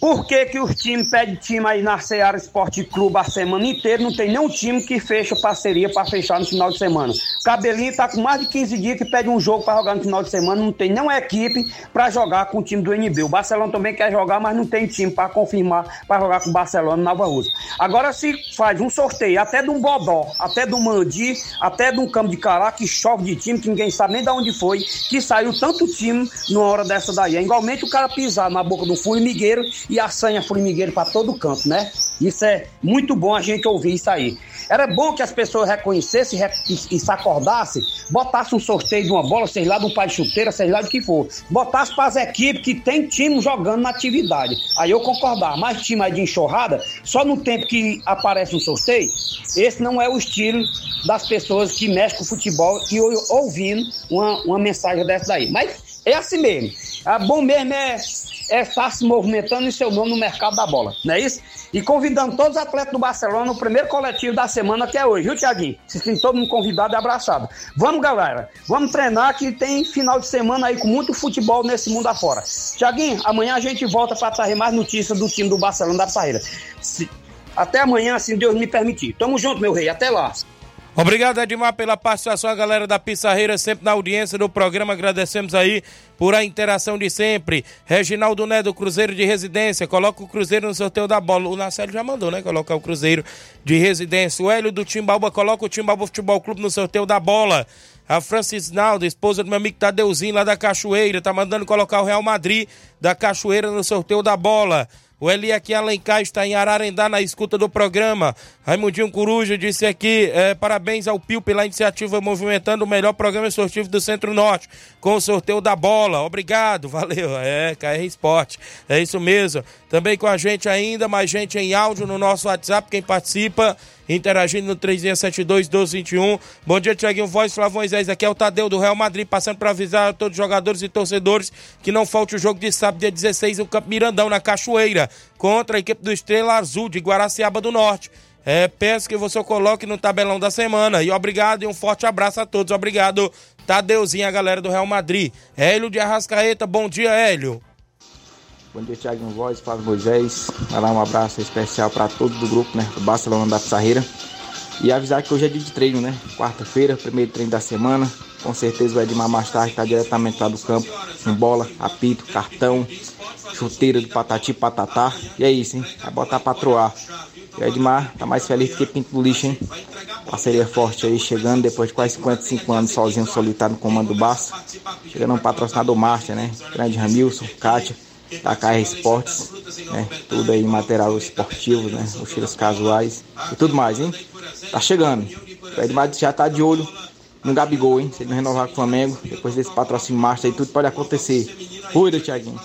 Por que, que os times pedem time aí na Seara Esporte Clube a semana inteira? Não tem nenhum time que fecha parceria para fechar no final de semana. Cabelinho tá com mais de 15 dias que pede um jogo para jogar no final de semana. Não tem nenhuma equipe para jogar com o time do NB. O Barcelona também quer jogar, mas não tem time para confirmar para jogar com o Barcelona Nova Rússia. Agora se faz um sorteio até de um Bodó, até do Mandi, até de um campo de Cará que chove de time, que ninguém sabe nem de onde foi, que saiu tanto time numa hora dessa daí. É igualmente o cara pisar na boca do formigueiro e assanha formigueiro para todo canto, né? Isso é muito bom a gente ouvir isso aí. Era bom que as pessoas reconhecessem e, se acordassem, botassem um sorteio de uma bola, seja lá do pai de chuteira, seja lá do que for. Botasse para as equipes que tem time jogando na atividade. Aí eu concordar, mais time aí de enxurrada, só no tempo que aparece um sorteio, esse não é o estilo das pessoas que mexem com futebol e ouvindo uma, uma mensagem dessa daí. Mas é assim mesmo. A bom mesmo é é estar se movimentando em seu nome no mercado da bola, não é isso? E convidando todos os atletas do Barcelona no primeiro coletivo da semana que é hoje, viu, Tiaguinho? Se tem todo mundo convidado e abraçado. Vamos, galera, vamos treinar que tem final de semana aí com muito futebol nesse mundo afora. Tiaguinho, amanhã a gente volta para trazer mais notícias do time do Barcelona da Parreira. Até amanhã, se Deus me permitir. Tamo junto, meu rei. Até lá. Obrigado, Edmar, pela participação, a galera da Pissarreira, sempre na audiência do programa. Agradecemos aí por a interação de sempre. Reginaldo Né, do Cruzeiro de Residência, coloca o Cruzeiro no sorteio da bola. O Narcélio já mandou, né? Colocar o Cruzeiro de Residência. O Hélio do Timbalba, coloca o Timbalba Futebol Clube no sorteio da bola. A Francis Naldo, esposa do meu amigo Tadeuzinho, lá da Cachoeira, tá mandando colocar o Real Madrid da Cachoeira no sorteio da bola. O Eli aqui Alencar está em Ararendá na escuta do programa. Raimundinho Coruja disse aqui: é, parabéns ao Pio pela iniciativa movimentando o melhor programa esportivo do Centro-Norte, com o sorteio da bola. Obrigado, (laughs) valeu. É, KR Esporte. É isso mesmo. Também com a gente ainda, mais gente em áudio no nosso WhatsApp. Quem participa interagindo no 3672-1221. Bom dia, Tiaguinho Voz, Flávio Moisés. Aqui é o Tadeu do Real Madrid, passando para avisar a todos os jogadores e torcedores que não falte o jogo de sábado, dia 16, no Campo Mirandão, na Cachoeira, contra a equipe do Estrela Azul de Guaraciaba do Norte. É, peço que você coloque no tabelão da semana. E obrigado e um forte abraço a todos. Obrigado, Tadeuzinho, a galera do Real Madrid. Hélio de Arrascaeta, bom dia, Hélio. Bom dia, Thiago Voz, Flávio Moisés. Vai lá um abraço especial para todos do grupo, né? Do Barcelona da Pissarreira. E avisar que hoje é dia de treino, né? Quarta-feira, primeiro treino da semana. Com certeza o Edmar mais tarde está diretamente lá do campo. Com bola, apito, cartão, chuteira do patati patatá. E é isso, hein? Vai botar pra troar. E o Edmar tá mais feliz que pinto do lixo, hein? Parceria forte aí, chegando depois de quase 55 anos sozinho, solitário no comando do Barça. Chegando um patrocinador Márcia, né? Grande Ramilson, Kátia da KR Esportes, né? Tudo aí, material esportivo, né? Mochilas casuais e tudo mais, hein? Tá chegando. O Edmar já tá de olho no Gabigol, hein? Se ele não renovar com o Flamengo, depois desse patrocínio master aí, tudo pode acontecer. Cuida, Thiaguinho.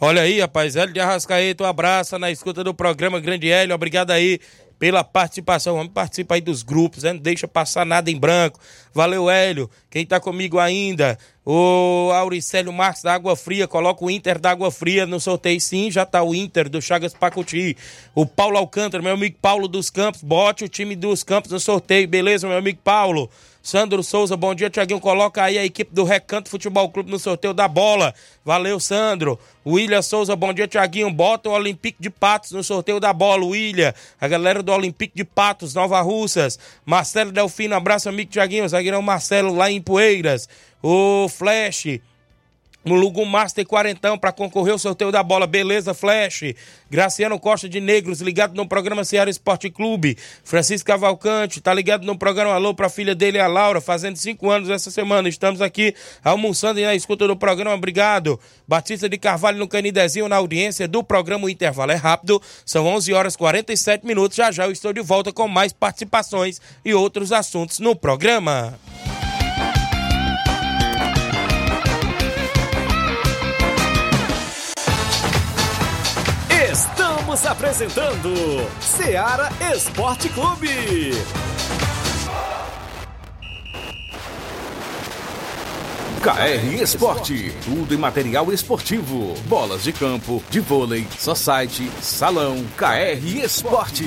Olha aí, rapaz, Hélio de Arrascaeta, um abraço na escuta do programa Grande Hélio, obrigado aí pela participação. Vamos participar aí dos grupos, né? não deixa passar nada em branco. Valeu, Hélio. Quem tá comigo ainda? O Auricélio Marques da Água Fria, coloca o Inter da Água Fria no sorteio. Sim, já tá o Inter do Chagas Pacuti. O Paulo Alcântara, meu amigo Paulo dos Campos, bote o time dos Campos no sorteio, beleza, meu amigo Paulo? Sandro Souza, bom dia, Tiaguinho. Coloca aí a equipe do Recanto Futebol Clube no sorteio da bola. Valeu, Sandro. William Souza, bom dia, Tiaguinho. Bota o Olympique de Patos no sorteio da bola, William. A galera do Olympique de Patos, Nova Russas. Marcelo Delfino, abraço, amigo Tiaguinho. Zagueirão Marcelo lá em Poeiras. O Flash. No Lugo Master Quarentão para concorrer ao sorteio da bola. Beleza, Flash. Graciano Costa de Negros, ligado no programa Ceará Esporte Clube. Francisco Cavalcante, tá ligado no programa Alô para a filha dele, a Laura, fazendo cinco anos essa semana. Estamos aqui almoçando e na escuta do programa. Obrigado. Batista de Carvalho no Canidezinho, na audiência do programa O Intervalo é Rápido. São 11 horas 47 minutos. Já já eu estou de volta com mais participações e outros assuntos no programa. Estamos apresentando Seara Esporte Clube. KR Esporte, tudo em material esportivo, bolas de campo, de vôlei, society, salão, KR Esporte.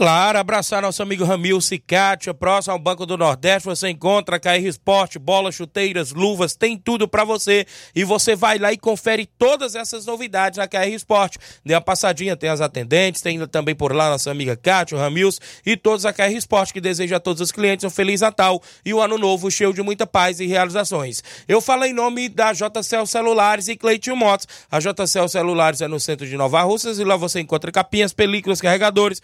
Claro, abraçar nosso amigo Ramil Cicatia, próximo ao Banco do Nordeste, você encontra KR Esporte, bolas, chuteiras, luvas, tem tudo para você e você vai lá e confere todas essas novidades na KR Esporte. Dê uma passadinha, tem as atendentes, tem também por lá nossa amiga Kátia, o Ramils e todos a KR Esporte que deseja a todos os clientes um Feliz Natal e um Ano Novo cheio de muita paz e realizações. Eu falo em nome da JCL Celulares e Cleitinho Motos. A JCL Celulares é no centro de Nova Russas e lá você encontra capinhas, películas, carregadores,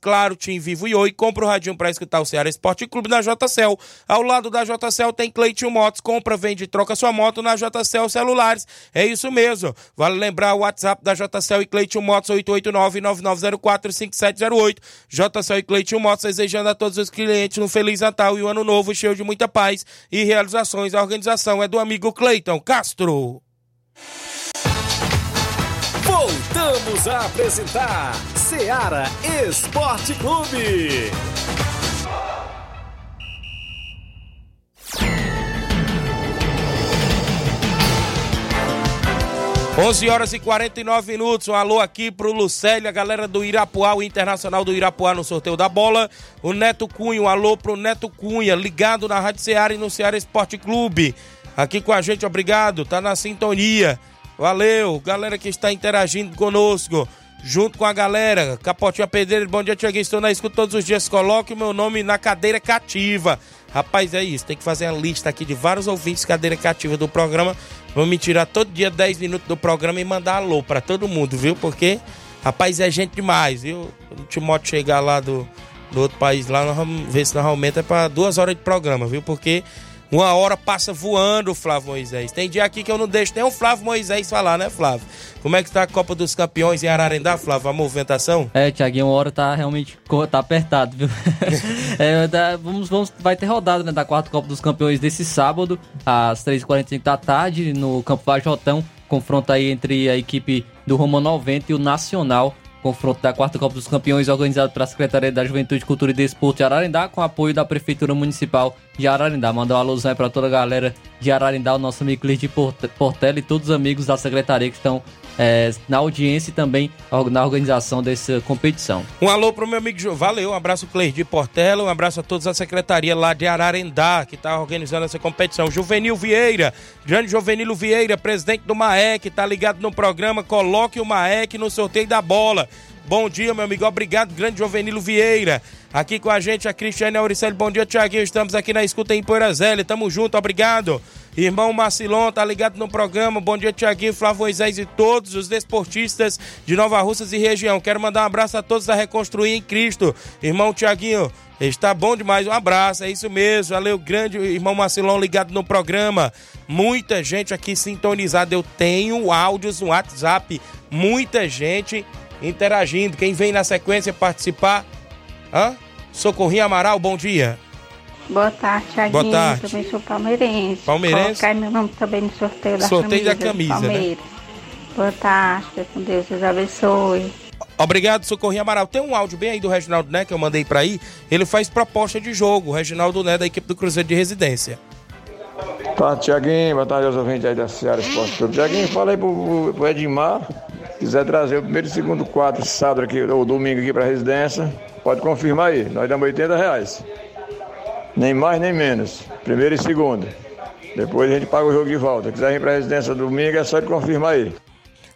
Claro, Tim Vivo e Oi. Compra o radinho para escutar o Ceará Esporte Clube na JCL. Ao lado da JCL tem Cleitinho Motos. Compra, vende e troca sua moto na JCL Celulares. É isso mesmo. Vale lembrar o WhatsApp da JCL e Cleitinho Motos 889-9904-5708. JCL e Cleitinho Motos desejando a todos os clientes um Feliz Natal e um Ano Novo cheio de muita paz e realizações. A organização é do amigo Cleiton Castro. Voltamos a apresentar Seara Esporte Clube. 11 horas e 49 minutos. Um alô aqui pro Lucélio, a galera do Irapuá, o Internacional do Irapuá no sorteio da bola. O Neto Cunha, um alô pro Neto Cunha, ligado na Rádio Seara e no Seara Esporte Clube. Aqui com a gente, obrigado, tá na sintonia. Valeu, galera que está interagindo conosco, junto com a galera. Capotinha Pedreiro, bom dia, Tiaguinho. Estou na escuta todos os dias. Coloque o meu nome na cadeira cativa. Rapaz, é isso. Tem que fazer a lista aqui de vários ouvintes cadeira cativa do programa. Vamos me tirar todo dia 10 minutos do programa e mandar alô para todo mundo, viu? Porque, rapaz, é gente demais, viu? Quando o Timóteo chegar lá do, do outro país, lá nós vamos ver se nós aumenta para duas horas de programa, viu? Porque uma hora passa voando, Flávio Moisés. Tem dia aqui que eu não deixo nem o Flávio Moisés falar, né, Flávio? Como é que tá a Copa dos Campeões em Ararendá, Flávio? A movimentação? É, Tiaguinho, uma hora tá realmente tá apertado, viu? (laughs) é, tá, vamos, vamos, vai ter rodada né, da quarta Copa dos Campeões desse sábado, às 3h45 da tarde, no Campo Vajotão. Confronto aí entre a equipe do Roma 90 e o Nacional confronto da quarta Copa dos Campeões organizado pela Secretaria da Juventude, Cultura e Desporto de Ararindá, com apoio da Prefeitura Municipal de Ararindá. Mandar um alusão aí para toda a galera de Ararindá, o nosso amigo Clis de Portela e todos os amigos da Secretaria que estão é, na audiência e também na organização dessa competição. Um alô pro meu amigo Jo. Valeu, um abraço Cleir de Portela, um abraço a todos da secretaria lá de Ararendá, que está organizando essa competição. Juvenil Vieira, grande Juvenilo Vieira, presidente do MAEC, tá ligado no programa, coloque o MAEC no sorteio da bola. Bom dia, meu amigo. Obrigado, grande Jovenilo Vieira. Aqui com a gente, a Cristiane Auricelli. Bom dia, Tiaguinho. Estamos aqui na escuta em Poeirazélia. Tamo junto, obrigado. Irmão Marcilon, tá ligado no programa. Bom dia, Tiaguinho, Flávio Moisés e todos os desportistas de Nova Russas e região. Quero mandar um abraço a todos da Reconstruir em Cristo. Irmão Tiaguinho, está bom demais. Um abraço, é isso mesmo. Valeu, grande irmão Marcilon ligado no programa. Muita gente aqui sintonizada. Eu tenho áudios no WhatsApp. Muita gente interagindo. Quem vem na sequência participar? Hã? Socorrinho Amaral, bom dia. Boa tarde, Thiaguinho. Boa tarde. Também sou palmeirense. Palmeirense? Colocar meu nome também no sorteio da Sorteio camisa. da camisa, né? Palmeiras. Boa tarde, com Deus, Deus abençoe. Obrigado, Socorrinho Amaral. Tem um áudio bem aí do Reginaldo Né que eu mandei pra aí. Ele faz proposta de jogo. O Reginaldo Né da equipe do Cruzeiro de Residência. Boa tarde, Tiaguinho. Boa tarde aos ouvintes aí da Seara Esporte Clube. Tiaguinho, fala aí pro, pro, pro Edmar. Quiser trazer o primeiro e segundo quadro sábado aqui, ou domingo aqui pra residência, pode confirmar aí. Nós damos 80 reais. Nem mais nem menos. Primeiro e segundo. Depois a gente paga o jogo de volta. Quiser vir pra residência domingo, é só confirmar aí.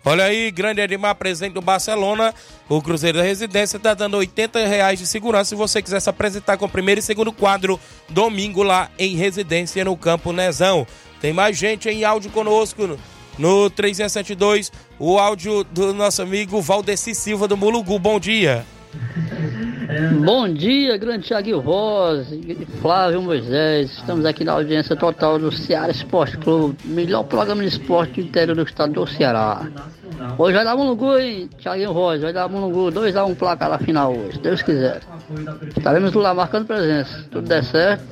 Olha aí, grande Edmar, presidente do Barcelona. O Cruzeiro da Residência está dando 80 reais de segurança se você quiser se apresentar com o primeiro e segundo quadro domingo lá em Residência no Campo Nezão. Tem mais gente em áudio conosco no, no 372, o áudio do nosso amigo Valdeci Silva do Mulugu. Bom dia. (laughs) Bom dia, grande Thiago Voz Flávio Moisés. Estamos aqui na audiência total do Ceará Esporte Clube, melhor programa de esporte do interior do estado do Ceará. Hoje vai dar Mulungu, hein, Thiaguinho Voz? Vai dar Mulungu 2x1 placar na final hoje, Deus quiser. Estaremos lá marcando presença. Se tudo der certo,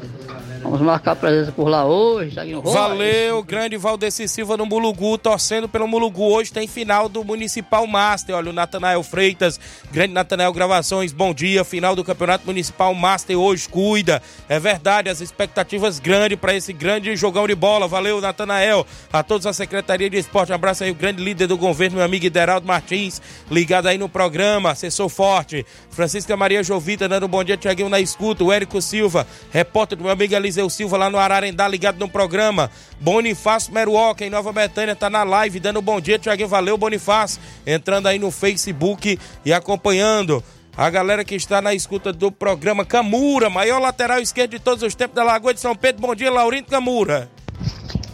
vamos marcar presença por lá hoje, Voz. Valeu, grande Valdeci Silva no Mulugu, torcendo pelo Mulugu. Hoje tem final do Municipal Master. Olha, o Natanael Freitas, grande Natanael Gravações, bom dia. Final do Campeonato Municipal Master hoje, cuida. É verdade, as expectativas grandes para esse grande jogão de bola. Valeu, Natanael. A todos a Secretaria de Esporte, um abraço aí, o grande líder do governo, meu amigo Ideraldo Martins, ligado aí no programa, assessor forte. Francisca Maria Jovita dando um bom dia, Tiaguinho na escuta. O Érico Silva, repórter do meu amigo Eliseu Silva lá no Ararendá, ligado no programa. Bonifácio Meruoca, em Nova Betânia, tá na live, dando bom dia, Tiaguinho. Valeu, Bonifácio. Entrando aí no Facebook e acompanhando. A galera que está na escuta do programa Camura, maior lateral esquerdo de todos os tempos da Lagoa de São Pedro. Bom dia, Laurindo Camura.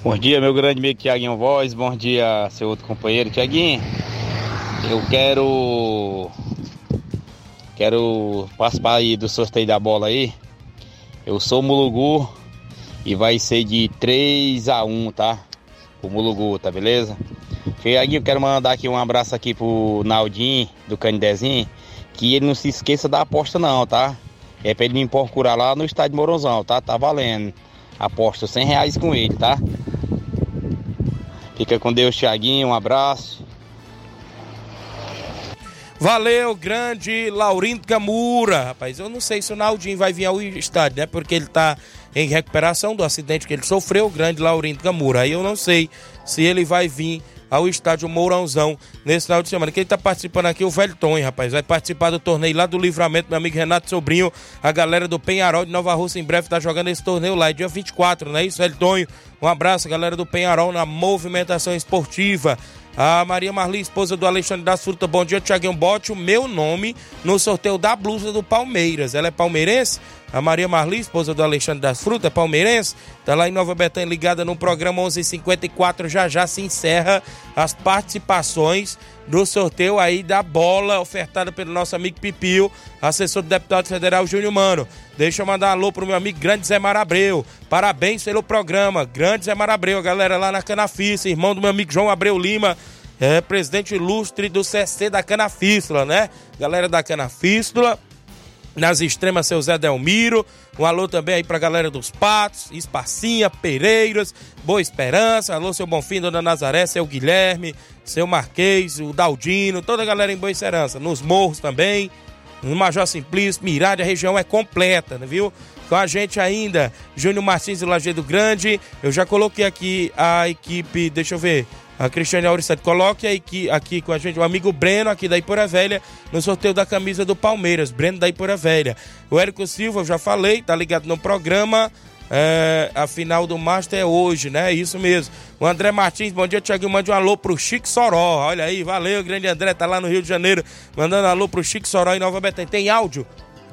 Bom dia, meu grande amigo Tiaguinho Voz. Bom dia, seu outro companheiro. Tiaguinho, eu quero. Quero participar aí do sorteio da bola aí. Eu sou o Mulugu e vai ser de 3 a 1 tá? O Mulugu, tá beleza? Tiaguinho, eu quero mandar aqui um abraço aqui pro Naldinho, do Canidezinho, que ele não se esqueça da aposta não, tá? É pra ele me procurar lá no estádio Morozão, tá? Tá valendo. Aposto 100 reais com ele, tá? Fica com Deus, Tiaguinho. Um abraço. Valeu, grande Laurindo Camura. Rapaz, eu não sei se o Naldinho vai vir ao estádio, né? Porque ele tá em recuperação do acidente que ele sofreu, o grande Laurindo Camura. Aí eu não sei se ele vai vir ao estádio Mourãozão nesse final de semana. Quem tá participando aqui é o Velho Tonho, rapaz. Vai participar do torneio lá do Livramento, meu amigo Renato Sobrinho. A galera do Penharol de Nova Rússia em breve tá jogando esse torneio lá, é dia 24, não é isso, Velho Tonho? Um abraço, galera do Penharol na movimentação esportiva. A Maria Marli, esposa do Alexandre das Frutas. Bom dia, Tiaguinho. Bote o meu nome no sorteio da blusa do Palmeiras. Ela é palmeirense? A Maria Marli, esposa do Alexandre das Frutas, é palmeirense. Tá lá em Nova Betânia, ligada no programa 1154. Já já se encerra as participações do sorteio aí da bola ofertada pelo nosso amigo Pipio, assessor do deputado federal Júnior Mano. Deixa eu mandar um alô pro meu amigo Grande Zé Marabreu. Parabéns pelo programa. Grande Zé Marabreu, a galera lá na Canafícia, irmão do meu amigo João Abreu Lima, é presidente ilustre do CC da Canafístula, né? Galera da Canafístula. Nas extremas, seu Zé Delmiro. Um alô também aí pra galera dos Patos, Espacinha, Pereiras, Boa Esperança. Alô, seu Bonfim, Dona Nazaré, seu Guilherme, seu Marquês, o Daldino, toda a galera em Boa Esperança. Nos morros também, no Major Simplício, Mirade, a região é completa, né, viu? Com a gente ainda, Júnior Martins e Lajeado Grande. Eu já coloquei aqui a equipe, deixa eu ver. A Cristiane Auricete, coloque aqui, aqui com a gente o amigo Breno, aqui da Ipura Velha, no sorteio da camisa do Palmeiras. Breno da Ipura Velha. O Érico Silva, eu já falei, tá ligado no programa. É, a final do Master é hoje, né? Isso mesmo. O André Martins, bom dia, Tiaguinho. Mande um alô pro Chico Soró. Olha aí, valeu, grande André, tá lá no Rio de Janeiro, mandando alô pro Chico Soró em Nova Betânia. Tem áudio?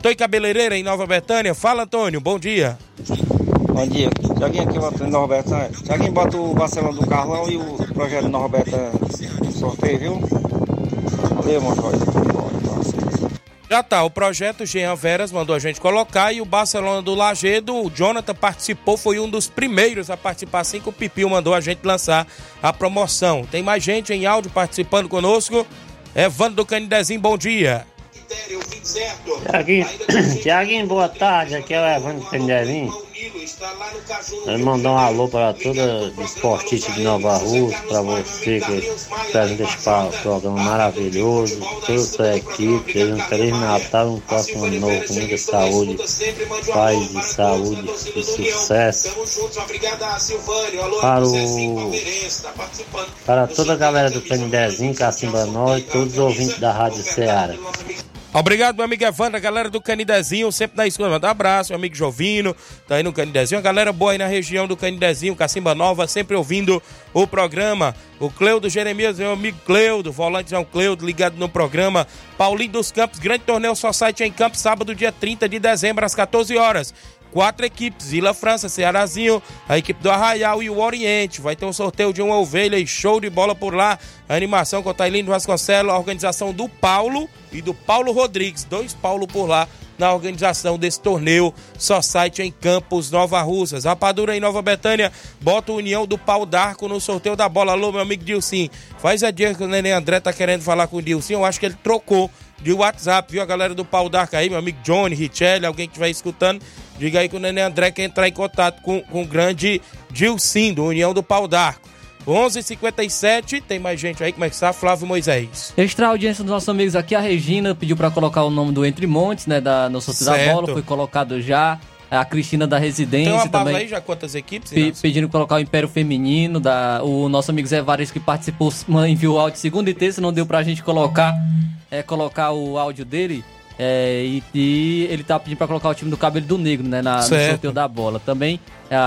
Em cabeleireira em Nova Betânia. Fala, Antônio, bom dia. Bom dia. Tiaguinho aqui, Nova Betânia. Tiaguinho, bota o Barcelona do Carlão e o projeto Betânia no sorteio, viu? Valeu, Montoya. Já tá, o projeto Jean Veras mandou a gente colocar e o Barcelona do Lagedo, o Jonathan participou, foi um dos primeiros a participar, assim que o Pipil mandou a gente lançar a promoção. Tem mais gente em áudio participando conosco. Evandro do Canidezinho, bom dia. Tiaguinho, Tiaguinho, boa tarde, aqui é o Evandro do Canidezinho. Eu mandar um alô para toda esportista de Nova Rússia, para você que apresenta esse programa maravilhoso, toda a sua equipe, um feliz Natal um próximo ano novo com muita saúde, paz e saúde e sucesso. Para o para toda a galera do Canidezinho, Cacimba Nós, todos os ouvintes da Rádio Ceará. Obrigado, meu amigo Evandro, a galera do Canidezinho, sempre na escola. Manda um abraço, meu amigo Jovino, tá aí no Canidezinho. A galera boa aí na região do Canidezinho, Cacimba Nova, sempre ouvindo o programa. O Cleudo Jeremias, meu amigo Cleudo, volante João Cleudo, ligado no programa. Paulinho dos Campos, grande torneio só site em Campos, sábado, dia 30 de dezembro, às 14 horas quatro equipes, Vila França, Cearazinho, a equipe do Arraial e o Oriente. Vai ter um sorteio de uma ovelha e show de bola por lá. A animação com o Tailino Vasconcelos, a organização do Paulo e do Paulo Rodrigues. Dois Paulo por lá na organização desse torneio só site em Campos, Nova Russas. Rapadura em Nova Betânia, bota a União do Pau d'Arco no sorteio da bola. Alô, meu amigo Dilcim. Faz a dia que o Nenê André tá querendo falar com o Dilcim. Eu acho que ele trocou de WhatsApp, viu? A galera do Pau d'Arco aí, meu amigo Johnny, Richelli, alguém que estiver escutando. Diga aí que o Nenê André quer entrar em contato com, com o grande Dilcim, do União do Pau d'Arco. 11:57 tem mais gente aí, como é que está? Flávio Moisés. Extra audiência dos nossos amigos aqui, a Regina pediu para colocar o nome do Entre Montes, né, da, no sorteio da bola, foi colocado já. A Cristina da Residência Tem uma também. aí já quantas equipes? Pe pedindo colocar o Império Feminino, da, o nosso amigo Zé Vares que participou, enviou áudio segunda e terça, não deu pra gente colocar, é, colocar o áudio dele. É, e, e, ele tá pedindo pra colocar o time do Cabelo do Negro, né? Na, no sorteio da bola. Também, é,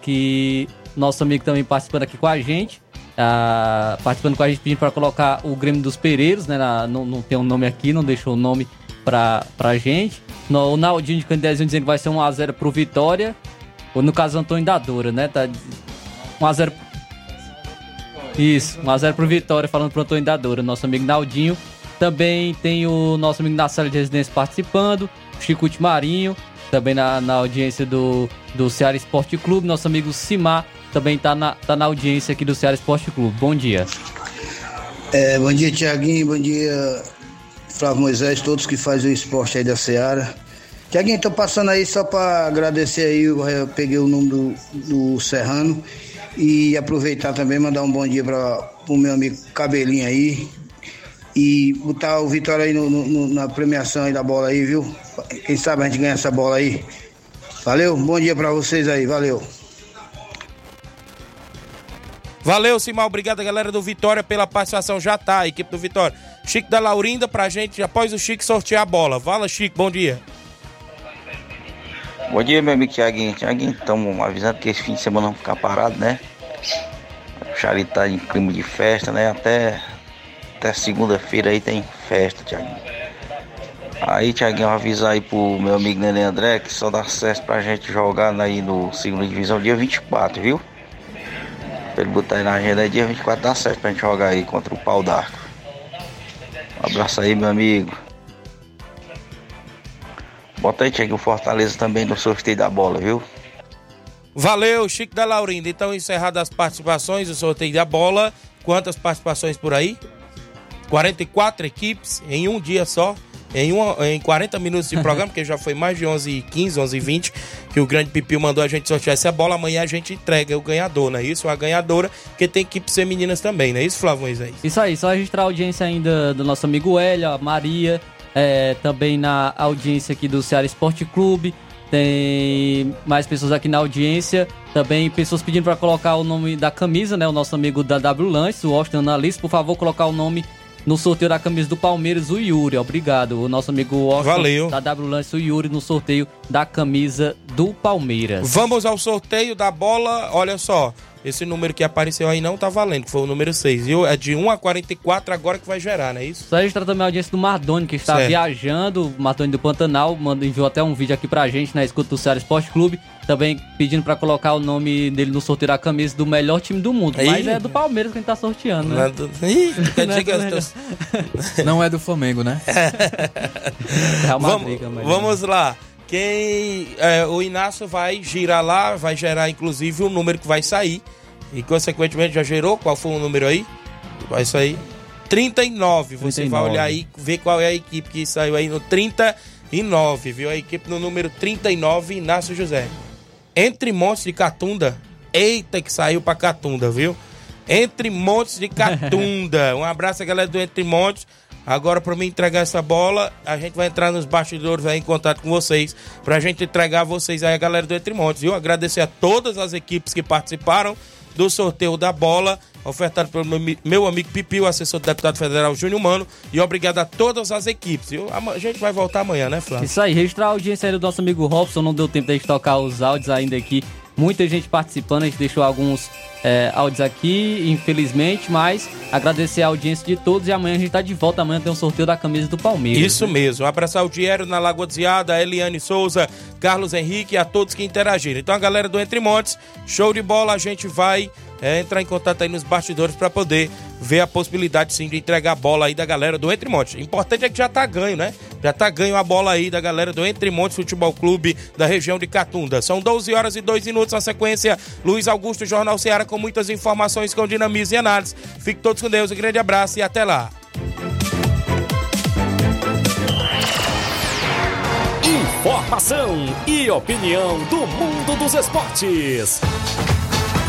que nosso amigo também participando aqui com a gente. É, participando com a gente, pedindo pra colocar o Grêmio dos Pereiros, né? Na, não, não tem um nome aqui, não deixou o nome pra, pra gente. No, o Naldinho de Candezinho dizendo que vai ser 1x0 pro Vitória. Ou no caso, Antônio da Dora, né? Tá 1x0. Isso, 1x0 pro Vitória, falando pro Antônio da Dora, nosso amigo Naldinho. Também tem o nosso amigo da sala de residência participando, Chico Marinho, também na, na audiência do, do Ceará Esporte Clube. Nosso amigo Simar também tá na, tá na audiência aqui do Ceará Esporte Clube. Bom dia. É, bom dia, Tiaguinho. Bom dia, Flávio Moisés, todos que fazem o esporte aí da Ceará. Tiaguinho, tô passando aí só para agradecer aí, eu peguei o número do, do Serrano e aproveitar também mandar um bom dia para o meu amigo Cabelinho aí, e botar o Vitória aí no, no, na premiação aí da bola aí, viu? Quem sabe a gente ganha essa bola aí. Valeu, bom dia para vocês aí, valeu. Valeu, Simão, obrigado galera do Vitória pela participação, já tá, a equipe do Vitória. Chico da Laurinda pra gente, após o Chico sortear a bola. Fala, Chico, bom dia. Bom dia, meu amigo Tiaguinho. Tiaguinho, estamos avisando que esse fim de semana não ficar parado, né? O Charlie tá em clima de festa, né? Até até segunda-feira aí tem festa, Tiaguinho. Aí, Tiaguinho, avisar aí pro meu amigo Nenê André que só dá acesso pra gente jogar aí no segunda divisão dia 24, viu? Pra ele botar aí na agenda dia 24 dá acesso pra gente jogar aí contra o pau d'arco. Um abraço aí, meu amigo. Bota aí, Tiaguinho, Fortaleza também no sorteio da bola, viu? Valeu, Chico da Laurinda. Então, encerradas as participações, o sorteio da bola. Quantas participações por aí? 44 equipes em um dia só, em, uma, em 40 minutos de (laughs) programa, porque já foi mais de 11 15 11 20 que o Grande Pipil mandou a gente sortear essa bola. Amanhã a gente entrega o ganhador, não é isso? A ganhadora, que tem equipes femininas também, não é isso, Flávio Moisés? Isso aí, só registrar a audiência ainda do nosso amigo Hélio, a Maria, é, também na audiência aqui do Ceará Esporte Clube. Tem mais pessoas aqui na audiência. Também pessoas pedindo para colocar o nome da camisa, né? O nosso amigo da W Lanches, o Austin Analista, por favor, colocar o nome no sorteio da camisa do Palmeiras, o Yuri. Obrigado. O nosso amigo Washington Valeu. da W Lance, o Yuri, no sorteio da camisa do Palmeiras. Vamos ao sorteio da bola. Olha só, esse número que apareceu aí não tá valendo, que foi o número 6, viu? É de 1 a 44 agora que vai gerar, não é isso? Só registrar também a audiência do Mardoni, que está Certo. viajando, o Mardoni do Pantanal, manda, enviou até um vídeo aqui pra gente na escuta do Ceará Esporte Clube, também pedindo pra colocar o nome dele no sorteio da camisa do melhor time do mundo. Aí. Mas é do Palmeiras que a gente tá sorteando, né? Não é do- Ih, (laughs) Não é do. (laughs) Não é do Flamengo, né? (laughs) Real vamos, Madrid, mas- vamos lá. Quem é, o Inácio vai girar lá, vai gerar inclusive o número que vai sair. E consequentemente já gerou. Qual foi o número aí? Vai sair 39. Você 39. vai olhar aí, ver qual é a equipe que saiu aí no 39, viu? A equipe no número 39, Inácio José. Entre Montes de Catunda. Eita, que saiu pra Catunda, viu? Entre Montes de Catunda. (laughs) Um abraço, galera do Entre Montes. Agora, para mim entregar essa bola, a gente vai entrar nos bastidores aí em contato com vocês, pra gente entregar a vocês aí, a galera do Entre Montes, viu? Agradecer a todas as equipes que participaram do sorteio da bola, ofertado pelo meu, mi- meu amigo Pipi, o assessor do deputado federal Júnior Mano, e obrigado a todas as equipes? Ama- A gente vai voltar amanhã, né, Flávio? Isso aí, registrar a audiência aí do nosso amigo Robson, não deu tempo da gente tocar os áudios ainda aqui. Muita gente participando, a gente deixou alguns é, áudios aqui, infelizmente, mas agradecer a audiência de todos e amanhã a gente tá de volta. Amanhã tem um sorteio da camisa do Palmeiras. Isso mesmo. Um abraço ao Diário na Lagoa Desviada, a Eliane Souza, Carlos Henrique e a todos que interagiram. Então, a galera do Entre Montes, show de bola, a gente vai é, entrar em contato aí nos bastidores para poder ver a possibilidade sim de entregar a bola aí da galera do Entre Montes. Importante é que já tá ganho, né? Já tá ganho a bola aí da galera do Entre Montes Futebol Clube da região de Catunda. São 12 horas e 2 minutos na sequência. Luiz Augusto, Jornal Ceará, com muitas informações com dinamismo e análise. Fiquem todos com Deus, um grande abraço e até lá. Informação e opinião do mundo dos esportes.